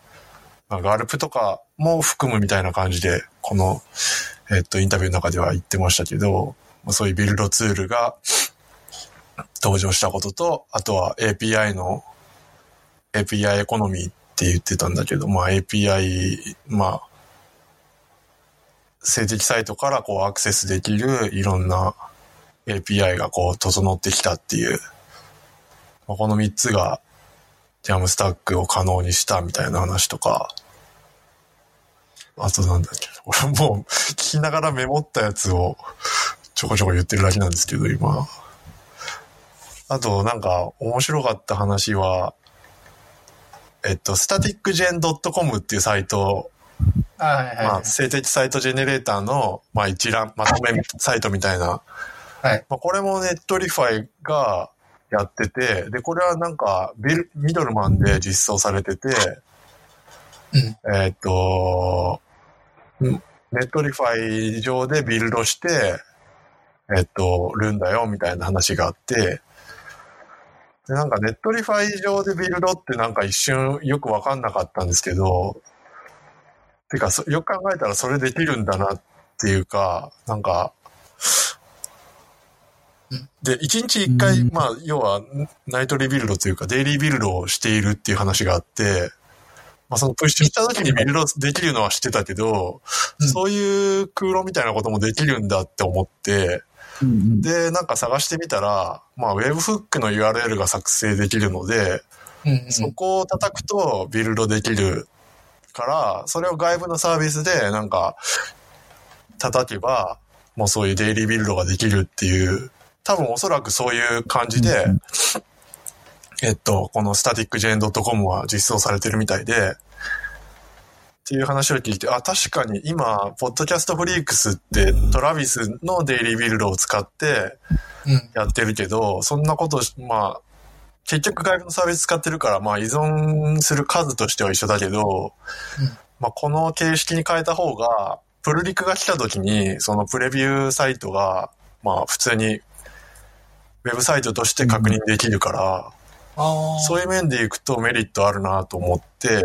S2: まあ、ガルプとかも含むみたいな感じでこの、えっと、インタビューの中では言ってましたけど、ま、そういうビルドツールが登場したことと、あとは API の API エコノミーって言ってたんだけど、まあ API、まあ、静的サイトからこうアクセスできるいろんな API がこう整ってきたっていう、まあ、この3つがジャムスタックを可能にしたみたいな話とか、あとなんだっけ、俺もう聞きながらメモったやつをちょこちょこ言ってるだけなんですけど、今。あと、なんか、面白かった話は、えっと、staticgen.com っていうサイト、まあ、静的サイトジェネレーターの、まあ、一覧、まとめサイトみたいな。(laughs)
S3: はい。
S2: まあ、これも Netlify がやってて、で、これはなんか、ビル、 Middleman で実装されてて、
S3: うん。
S2: えっと、ん Netlify 上でビルドして、えっと、るんだよ、みたいな話があって、で、なんか Netlify 上でビルドってなんか一瞬よくわかんなかったんですけど、てか、そよく考えたらそれできるんだなっていうか、なんか
S3: うん、
S2: で、一日一回、
S1: うん
S2: まあ、要は、ナイトリビルドというか、デイリービルドをしているっていう話があって、まあ、そのプッシュした時にビルドできるのは知ってたけど、
S3: うん
S2: そういう空論みたいなこともできるんだって思って、
S1: うんうん。
S2: で、なんか探してみたら、まあ、Webhook の URL が作成できるので、
S3: うんうん。
S2: そこを叩くとビルドできるから、それを外部のサービスでなんか叩けば、もうそういうデイリービルドができるっていう、多分おそらくそういう感じで、
S1: うん
S2: えっと、この staticgen.com は実装されてるみたいで、っていう話を聞いて、あ、確かに今、ポッドキャストフリークスってトラビスのデイリービルドを使って
S3: うん。
S2: やってるけど、そんなことし、まあ、結局外部のサービス使ってるから、まあ依存する数としては一緒だけど、
S3: うん
S2: まあこの形式に変えた方が、プルリクが来た時に、そのプレビューサイトが、まあ普通に、ウェブサイトとして確認できるから、
S3: ああ。
S2: そういう面でいくとメリットあるなと思って、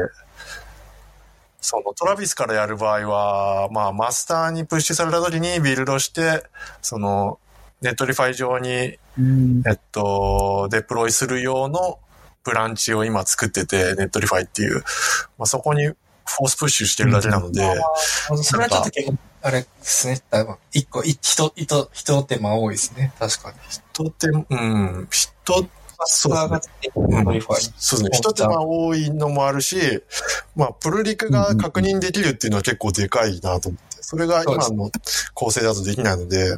S2: そのトラビスからやる場合は、まあマスターにプッシュされた時にビルドして、その Netlify 上に、
S1: うん
S2: えっと、デプロイする用のブランチを今作ってて、 Netlify っていう、まあそこに force push してるだけなので、
S3: それはちょっと結構、あれですね。多分一個、い一、一、一手間多いですね。確かに。
S2: 一手、うん、一、そうですねうん。そうですね。一手間多いのもあるし、まあ、プルリクが確認できるっていうのは結構でかいなと思って、それが今の構成だとできないので、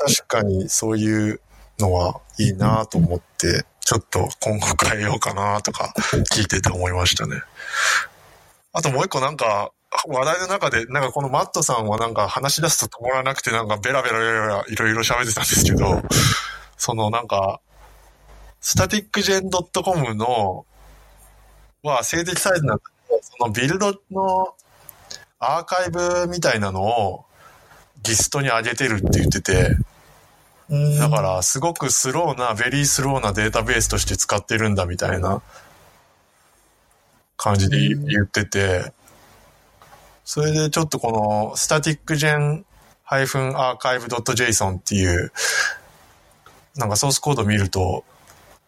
S2: 確かにそういうのはいいなと思って、ちょっと今後変えようかなとか (laughs) 聞いてて思いましたね。あともう一個なんか、話題の中で、なんかこのマットさんはなんか話し出すと止まらなくてなんかベラベラベラいろいろ喋ってたんですけど、(laughs) そのなんか、スタティックジェン .com の、は静的サイトなんだけど、そのビルドのアーカイブみたいなのを、 Gist に上げてるって言ってて、
S3: うん
S2: だからすごくスローな、 very slow なデータベースとして使ってるんだみたいな感じで言ってて、それでちょっとこのスタティックジェン -archive.json っていう、なんかソースコード見ると、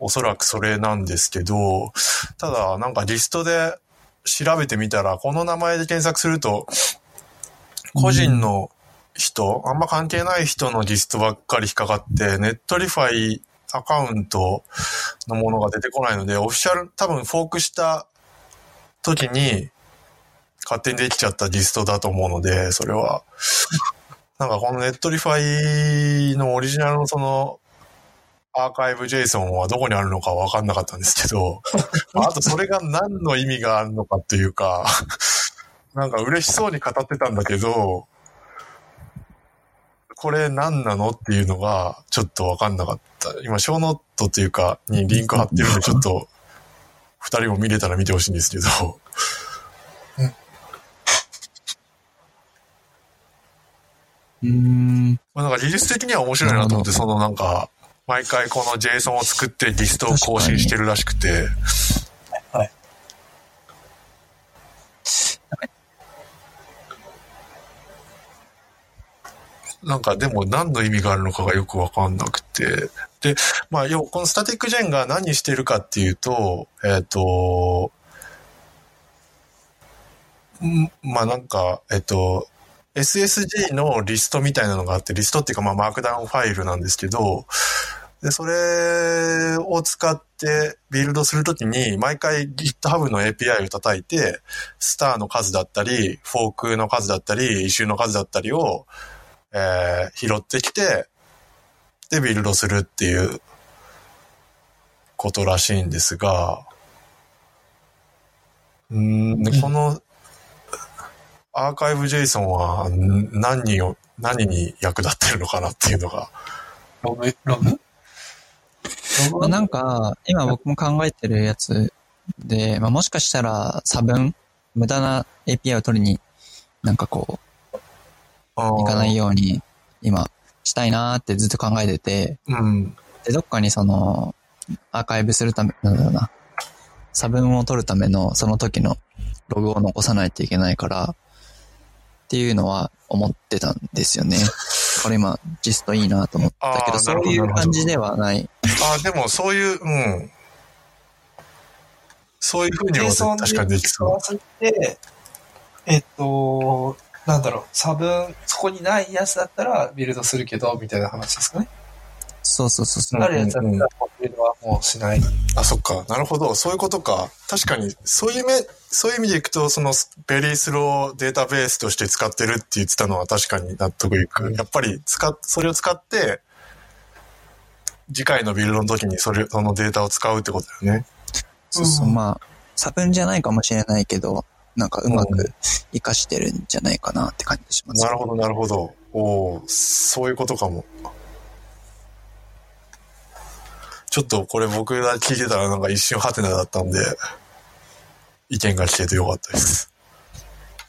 S2: おそらくそれなんですけど、ただなんか Gist で調べてみたら、この名前で検索すると、個人の人、あんま関係ない人の Gist ばっかり引っかかって、 Netlify アカウントのものが出てこないので、オフィシャル、多分フォークした時に勝手にできちゃった Gist だと思うので、それは。(laughs) なんかこの Netlify のオリジナルのそのアーカイブ JSON はどこにあるのかわかんなかったんですけど、(laughs) まああとそれが何の意味があるのかっていうか、なんか嬉しそうに語ってたんだけど、これ何なの？っていうのがちょっとわかんなかった。今、ショーノートっていうか、にリンク貼ってるんで、ちょっと、二人も見れたら見てほしいんですけど。
S1: うーん。
S2: まあなんか技術的には面白いなと思って、そのなんか、毎回この JSON を作ってリストを更新してるらしくて、
S3: はい。
S2: なんかでも何の意味があるのかがよくわかんなくて。で、まあ、要はこのスタティックジェンが何してるかっていうと、えっ、と、まあなんか、えっ、と、SSG のリストみたいなのがあって、リストっていうかまあマークダウンファイルなんですけど、で、それを使ってビルドするときに、毎回 GitHub の API を叩いて、スターの数だったり、フォークの数だったり、イシューの数だったりを、えー拾ってきて、で、ビルドするっていうことらしいんですが、うーん、でこのアーカイブ JSON はん何を、何に役立ってるのかなっていうのが。
S3: ログ、ログ？ロ
S1: まあ、なんか、今僕も考えてるやつで、まあ、もしかしたら差分、無駄な API を取りに、なんかこう、いかないように、今、したいなーってずっと考えてて、
S2: うん。
S1: で、どっかにその、アーカイブするため、なんだろうな、差分を取るためのその時のログを残さないといけないから、っていうのは思ってたんですよね。(laughs) これ今、ジストいいなと思ったけど、そういう感じではない。
S2: あ、でもそういう、うん。そういうふうにも
S3: JSON
S2: 確かにできそう
S3: えっと、なんだろう、差分、そこにないやつだったらビルドするけど、みたいな話ですかね。
S1: そうそうそうそう。
S2: ん
S3: あるやつだったらビルドはもうしない。
S2: あ、そっか。なるほど。そういうことか。確かに、そういう目、そういう意味でいくと、その、ベリースローデータベースとして使ってるって言ってたのは確かに納得いく。やっぱり、使っ、それを使って、次回のビルドの時にそれ、そのデータを使うってことだよね。
S1: そうそう、
S3: うん
S1: まあ、差分じゃないかもしれないけど、なんかうまく活かしてるんじゃないかなって感じします。
S2: なるほど、なるほど。おおそういうことかも。ちょっとこれ僕が聞いてたらなんか一瞬ハテナだったんで、意見が聞けてよかったです。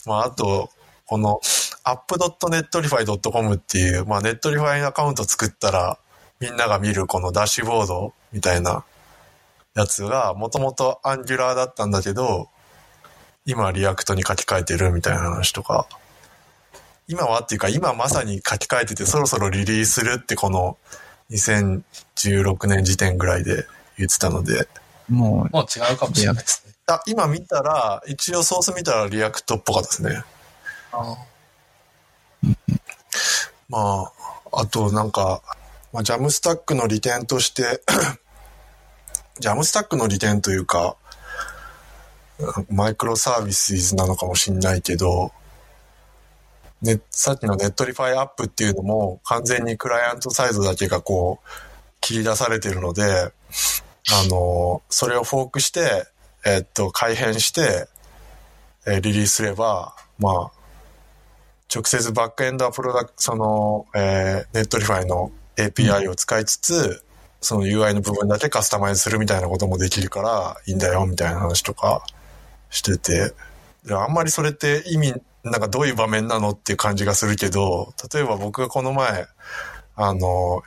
S2: まあ、あと、この app.netlify.com っていう、まあ、ネットリファイアカウント作ったら、みんなが見るこのダッシュボードみたいなやつが、もともと Angular だったんだけど、今 React に書き換えてるみたいな話とか、今はっていうか、今まさに書き換えてて、そろそろリリースするってこの2016年時点ぐらいで言ってたので、
S1: も
S3: もう違うかもしれないですね。
S2: あ、今見たら、一応ソース見たら React っぽかったですね。
S3: あ
S2: まあ、あとなんか、まあ、 Jamstack の利点として、(coughs) Jamstack の利点というか、マイクロサービスなのかもしんないけど、ね、さっきの Netlify アップっていうのも完全にクライアントサイドだけがこう切り出されてるので、あの、それをフォークして、えっと、改変して、えリリースすれば、まあ、直接バックエンドはプロダクその、えー、 Netlify の API を使いつつ、その UI の部分だけカスタマイズするみたいなこともできるからいいんだよみたいな話とか。してて、あんまりそれって意味なんかどういう場面なのっていう感じがするけど、例えば僕がこの前、あの、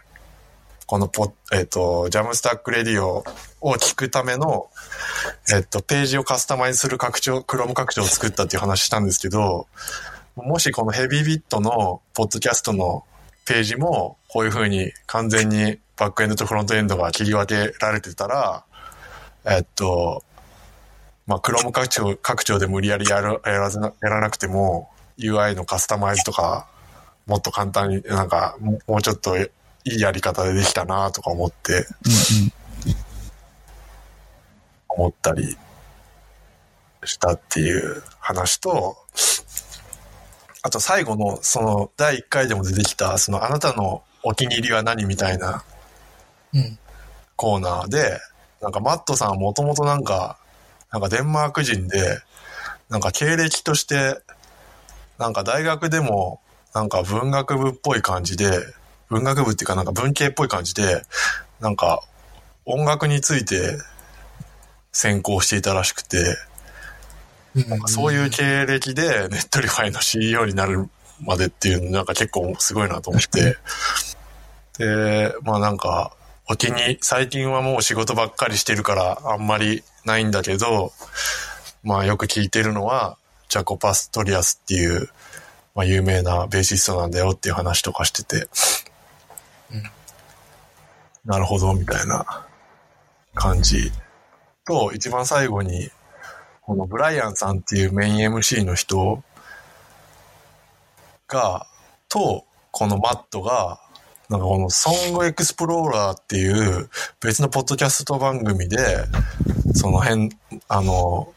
S2: このポえっ、と、 Jamstack Radio を聞くための、えっ、と、ページをカスタマイズする拡張、 Chrome 拡張を作ったっていう話したんですけど、もしこの Heavybit のポッドキャストのページも、こういう風に完全にバックエンドとフロントエンドが切り分けられてたら、えっと、まあ、クローム拡張、拡張で無理やりやる、やらやらなくても、UI のカスタマイズとか、もっと簡単に、なんか、ももうちょっといいやり方でできたなとか思って。思ったりしたっていう話と、あと最後の、その、第1回でも出てきた、その、あなたのお気に入りは何みたいな
S3: うん。
S2: コーナーで、なんかマットさんはもともとなんか、なんかデンマーク人で、なんか経歴として、なんか大学でも、なんか文学部っぽい感じで、文学部っていうかなんか文系っぽい感じで、なんか音楽について専攻していたらしくて、なんかそういう経歴でネットリファイの CEO になるまでっていうのなんか結構すごいなと思って。で、まあなんか、お気に、最近はもう仕事ばっかりしてるからあんまりないんだけど、まあよく聞いてるのは、ジャコ・パストリアスっていう、まあ有名なベーシストなんだよっていう話とかしてて、
S3: うん
S2: なるほど、みたいな感じ。と、一番最後に、このブライアンさんっていうメイン MC の人が、と、このマットが、なんかこのソングエクスプローラーっていう別のポッドキャスト番組で、その辺、あの、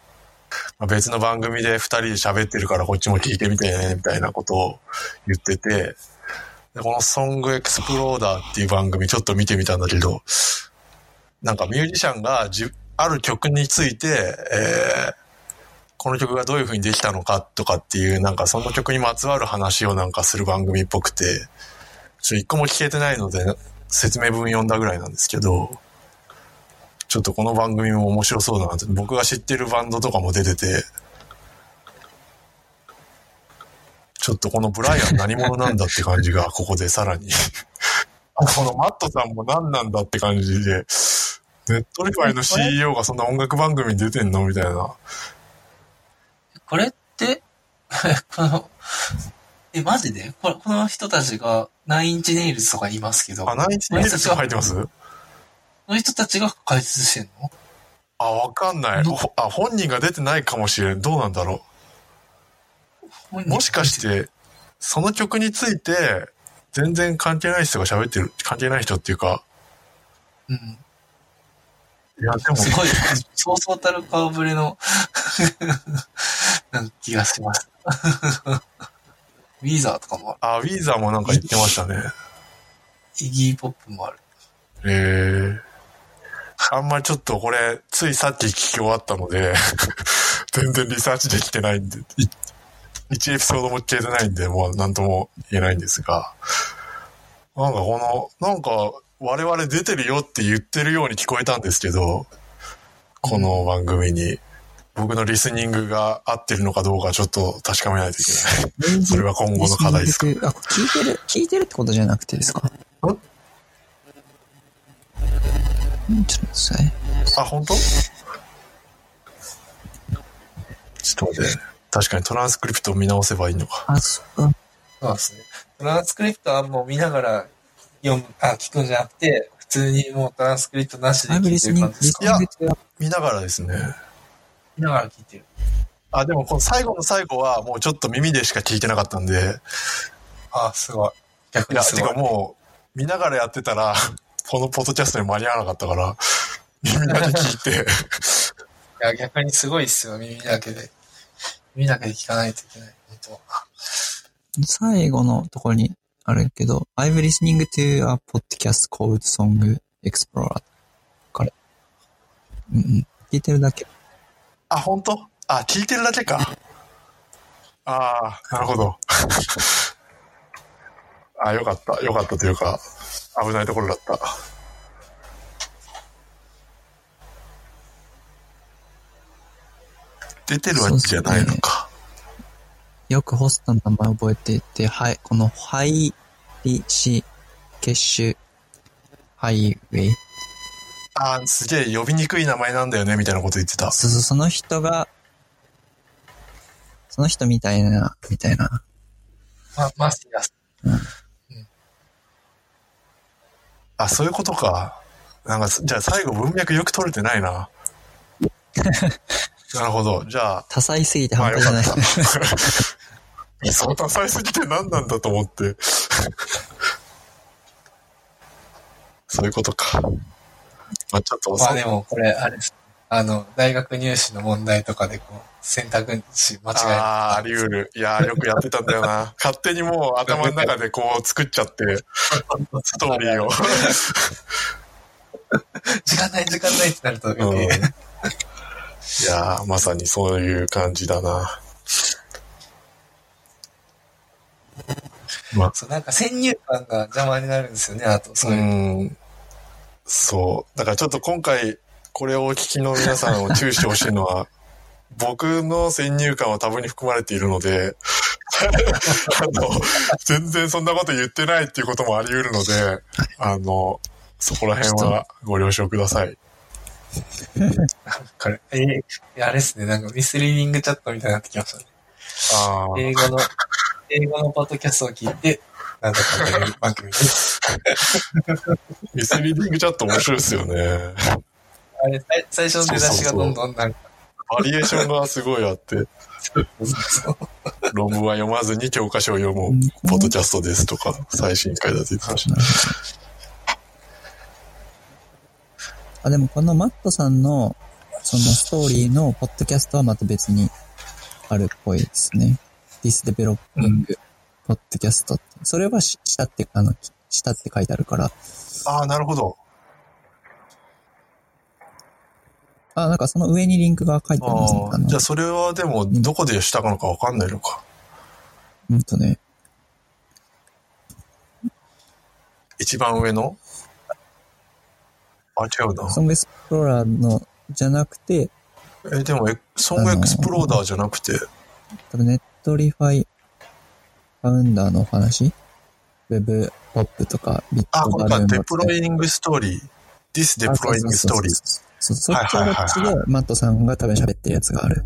S2: 別の番組で二人で喋ってるからこっちも聞いてみてね、みたいなことを言ってて、でこのソングエクスプローラーっていう番組ちょっと見てみたんだけど、なんかミュージシャンがじある曲について、えーこの曲がどういう風にできたのかとかっていう、なんかその曲にまつわる話をなんかする番組っぽくて、ちょ一個も聞けてないので、説明文読んだぐらいなんですけど、ちょっとこの番組も面白そうだなって、僕が知ってるバンドとかも出てて、ちょっとこのブライアン何者なんだって感じが、(laughs) ここでさらに。このマットさんも何なんだって感じで、 Netlify の CEO がそんな音楽番組に出てんのみたいな。
S3: これって、(laughs) この、え、マジで？ここの人たちが、 Nine Inch Nails とか言いますけど、
S2: あ、 Nine Inch Nails って入ってます？
S3: この人たちが解説してんの？
S2: あ、わかんない。ほあ、本人が出てないかもしれん。どうなんだろう？もしかし、て、その曲について、全然関係ない人が喋ってる、関係ない人っていうか、
S3: うん。
S2: いや、でも、
S3: すごい、そうそうたる顔ぶれの、なんか気がします。ウィーザーとかもある。
S2: あ、ウィーザーもなんか言ってましたね。
S3: イギーポップもある。
S2: ええあんまりちょっとこれ、ついさっき聞き終わったので、(laughs) 全然リサーチできてないんで、い1エピソードも聞けてないんで、もう何とも言えないんですが、なんかこの、なんか我々出てるよって言ってるように聞こえたんですけど、この番組に。僕のリスニングが合ってるのかどうかちょっと確かめないといけない。(laughs) それは今後の課題ですか？
S1: あ、聞いてる、聞いてるってことじゃなくてですか？ん？ちょっと待って。
S2: あ、本当？ちょっと待って。確かにトランスクリプトを見直せばいいのか。
S1: あ、そう。
S3: そうですね。トランスクリプトはもう見ながら読む、あ、聞くんじゃなくて、普通にもうトランスクリプトなしで聞いてる感じですか？
S2: いや見ながらですね。
S3: 見ながら聞いてる。
S2: あ、でもこの最後の最後はもうちょっと耳でしか聞いてなかったんで、
S3: あ、すごい。逆
S2: いや、
S3: にすごい
S2: てか。もう、見ながらやってたら、(laughs) このポッドキャストに間に合わなかったから、(laughs) 耳だけ聞いて、
S3: いや、逆にすごいっすよ、耳だけで。耳だけで聞かないといけない。本当
S1: 最後のところにあるけど、I'm listening to a podcast called Song Explorer. これ。うんうん。聞いてるだけ。
S2: あ、本当？あ、聞いてるだけか。ああ、なるほど。(laughs) あ、よかった。よかったというか、危ないところだった。出てるわけじゃないのか。
S1: よくホストの名前覚えていて、はい、このハイリシケッシュハイウェイ。
S2: あーすげえ呼びにくい名前なんだよね、みたいなこと言ってた。
S1: そうそう、その人が、その人みたいな、みたいな。
S3: ま、マスヤス。
S2: あ、そういうことか。なんか、じゃあ最後文脈よく取れてないな。(laughs) なるほど。じゃあ、
S1: 多彩すぎて
S2: まあ
S1: 半端じゃない。
S2: よかった。(laughs) そう多彩すぎて何なんだと思って。(laughs) そういうことか。まあちょっと、
S3: まあでもこれ、あれです。あの、大学入試の問題とかでこう、選択肢間違え
S2: ああー、あり得る。いやー、よくやってたんだよな。(laughs) 勝手にもう頭の中でこう作っちゃって、ストーリーを。(laughs)
S3: 時間ない時間ないってなると
S2: うんいやー、まさにそういう感じだな。まあ、
S3: そう、なんか先入観が邪魔になるんですよね、あと、そう
S2: う
S3: いう。
S2: ん。そう。だからちょっと今回、これをお聞きの皆さんを注意してほしいのは、(laughs) 僕の先入観は多分に含まれているので、(laughs) あの、全然そんなこと言ってないっていうこともあり得るので、あの、そこら辺はご了承ください。(laughs)
S3: これ、えあれですね、なんかミスリーディングチャットみたいになってきましたね。
S2: ああ、
S3: 英語の、英語のポッドキャストを聞いて、なんだかんだ番組です。(laughs)
S2: ミスリーディングチャット面白いですよね。
S3: あれ、最最初の出だしがどんどんなんか、
S2: バリエーションがすごいあって、論文は読まずに教科書を読むポッドキャストですとか、最新回だって言ってました。
S1: あ、でもこのマットさんの、そのストーリーのポッドキャストはまた別にあるっぽいですね。This Developing Podcast って。それはし下って、あの、下って書いてあるから。
S2: ああ、なるほど。
S1: あ、なんかその上にリンクが書いてありますね。
S2: じゃあ、それはでも、どこでしたのかわかんないのか。
S1: うんとね、
S2: 一番上の？あ、違うな。
S1: ソングエスプローラーのじゃなくて、
S2: え、でも、えソングエクスプローダーじゃなくて、
S1: ネットリファイファウンダーのお話？ウェブポップとかビッ
S2: あ、
S1: ト
S2: これか、
S1: バルーン
S2: デプロイングストーリー。This
S1: あ
S2: Deploying
S1: そうそうそう
S2: Story。
S1: そうそう、そっち
S2: はいはいはい
S1: はこっちで、マットさんが多分喋ってるやつがある。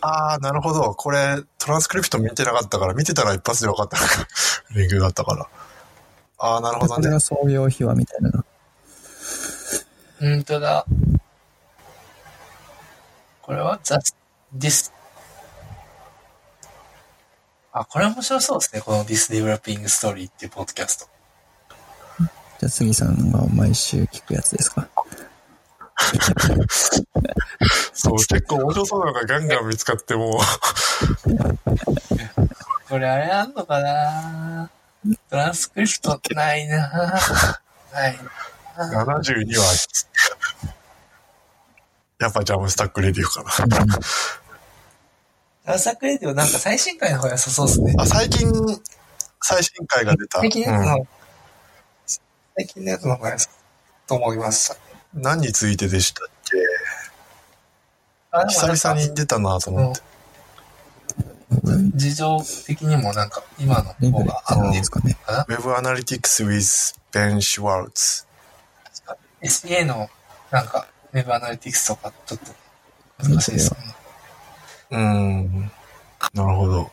S2: ああ、なるほど。これ、トランスクリプト見てなかったから、見てたら一発で分かったのか。リンクがあったから。ああ、なるほどね
S1: これが。創業秘話みたいなの。
S3: うんとだ。これは、ザ・ディス。あ、これ面白そうですね。この This Developing Story っていうポッドキャスト。
S1: じゃあ杉さんが毎週聞くやつですか？
S2: そう、結構面白そうなのがガンガン見つかっても、
S3: これあれあんのかな？トランスクリプトないなないな
S2: 72は、やっぱジャムスタックレディオかな。
S3: トランスクレディオなんか最新回の方が良さそうですね。
S2: あ、最近、最新回が出た。
S3: 最近のやつの、
S2: うん
S3: 最近のやつの方が良さと思いました。
S2: 何についてでしたっけ？久々に出たなと思って。
S3: 事情的にもなんか今の方が合ってる
S1: か
S3: な
S2: ？Web Analytics with Ben Schwartz。
S3: SPA のなんか Web アナリティクスとかちょっと難しいですよね。
S2: うーん。なるほど。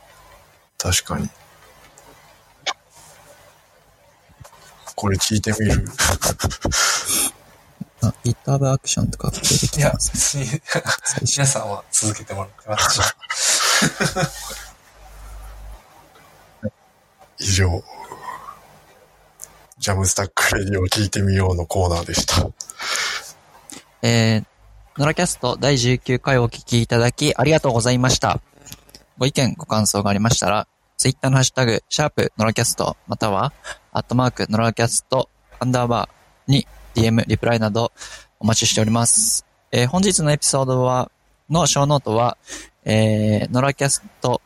S2: 確かに。これ聞いてみる？(laughs)
S1: あ、GitHub アクションとか出てき
S3: いや、
S1: てます。
S3: 別に
S1: 最初
S3: 皆さんは続けてもらってます。(laughs)
S2: 以上。 Jamstack Radio を聞いてみようのコーナーでした。
S1: えー、ノラキャスト第19回をお聞きいただきありがとうございました。ご意見、ご感想がありましたら、ツイッターのハッシュタグ、シャープノラキャスト、または、アットマークノラキャスト、アンダーバーに DM、リプライなどお待ちしております。えー本日のエピソードは、のショーノートは、えー、ノラキャスト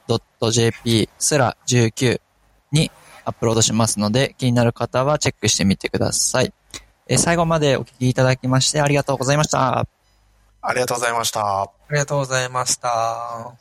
S1: .jp スラ19にアップロードしますので、気になる方はチェックしてみてください。えー最後までお聞きいただきましてありがとうございました。
S2: ありがとうございました。
S3: ありがとうございました。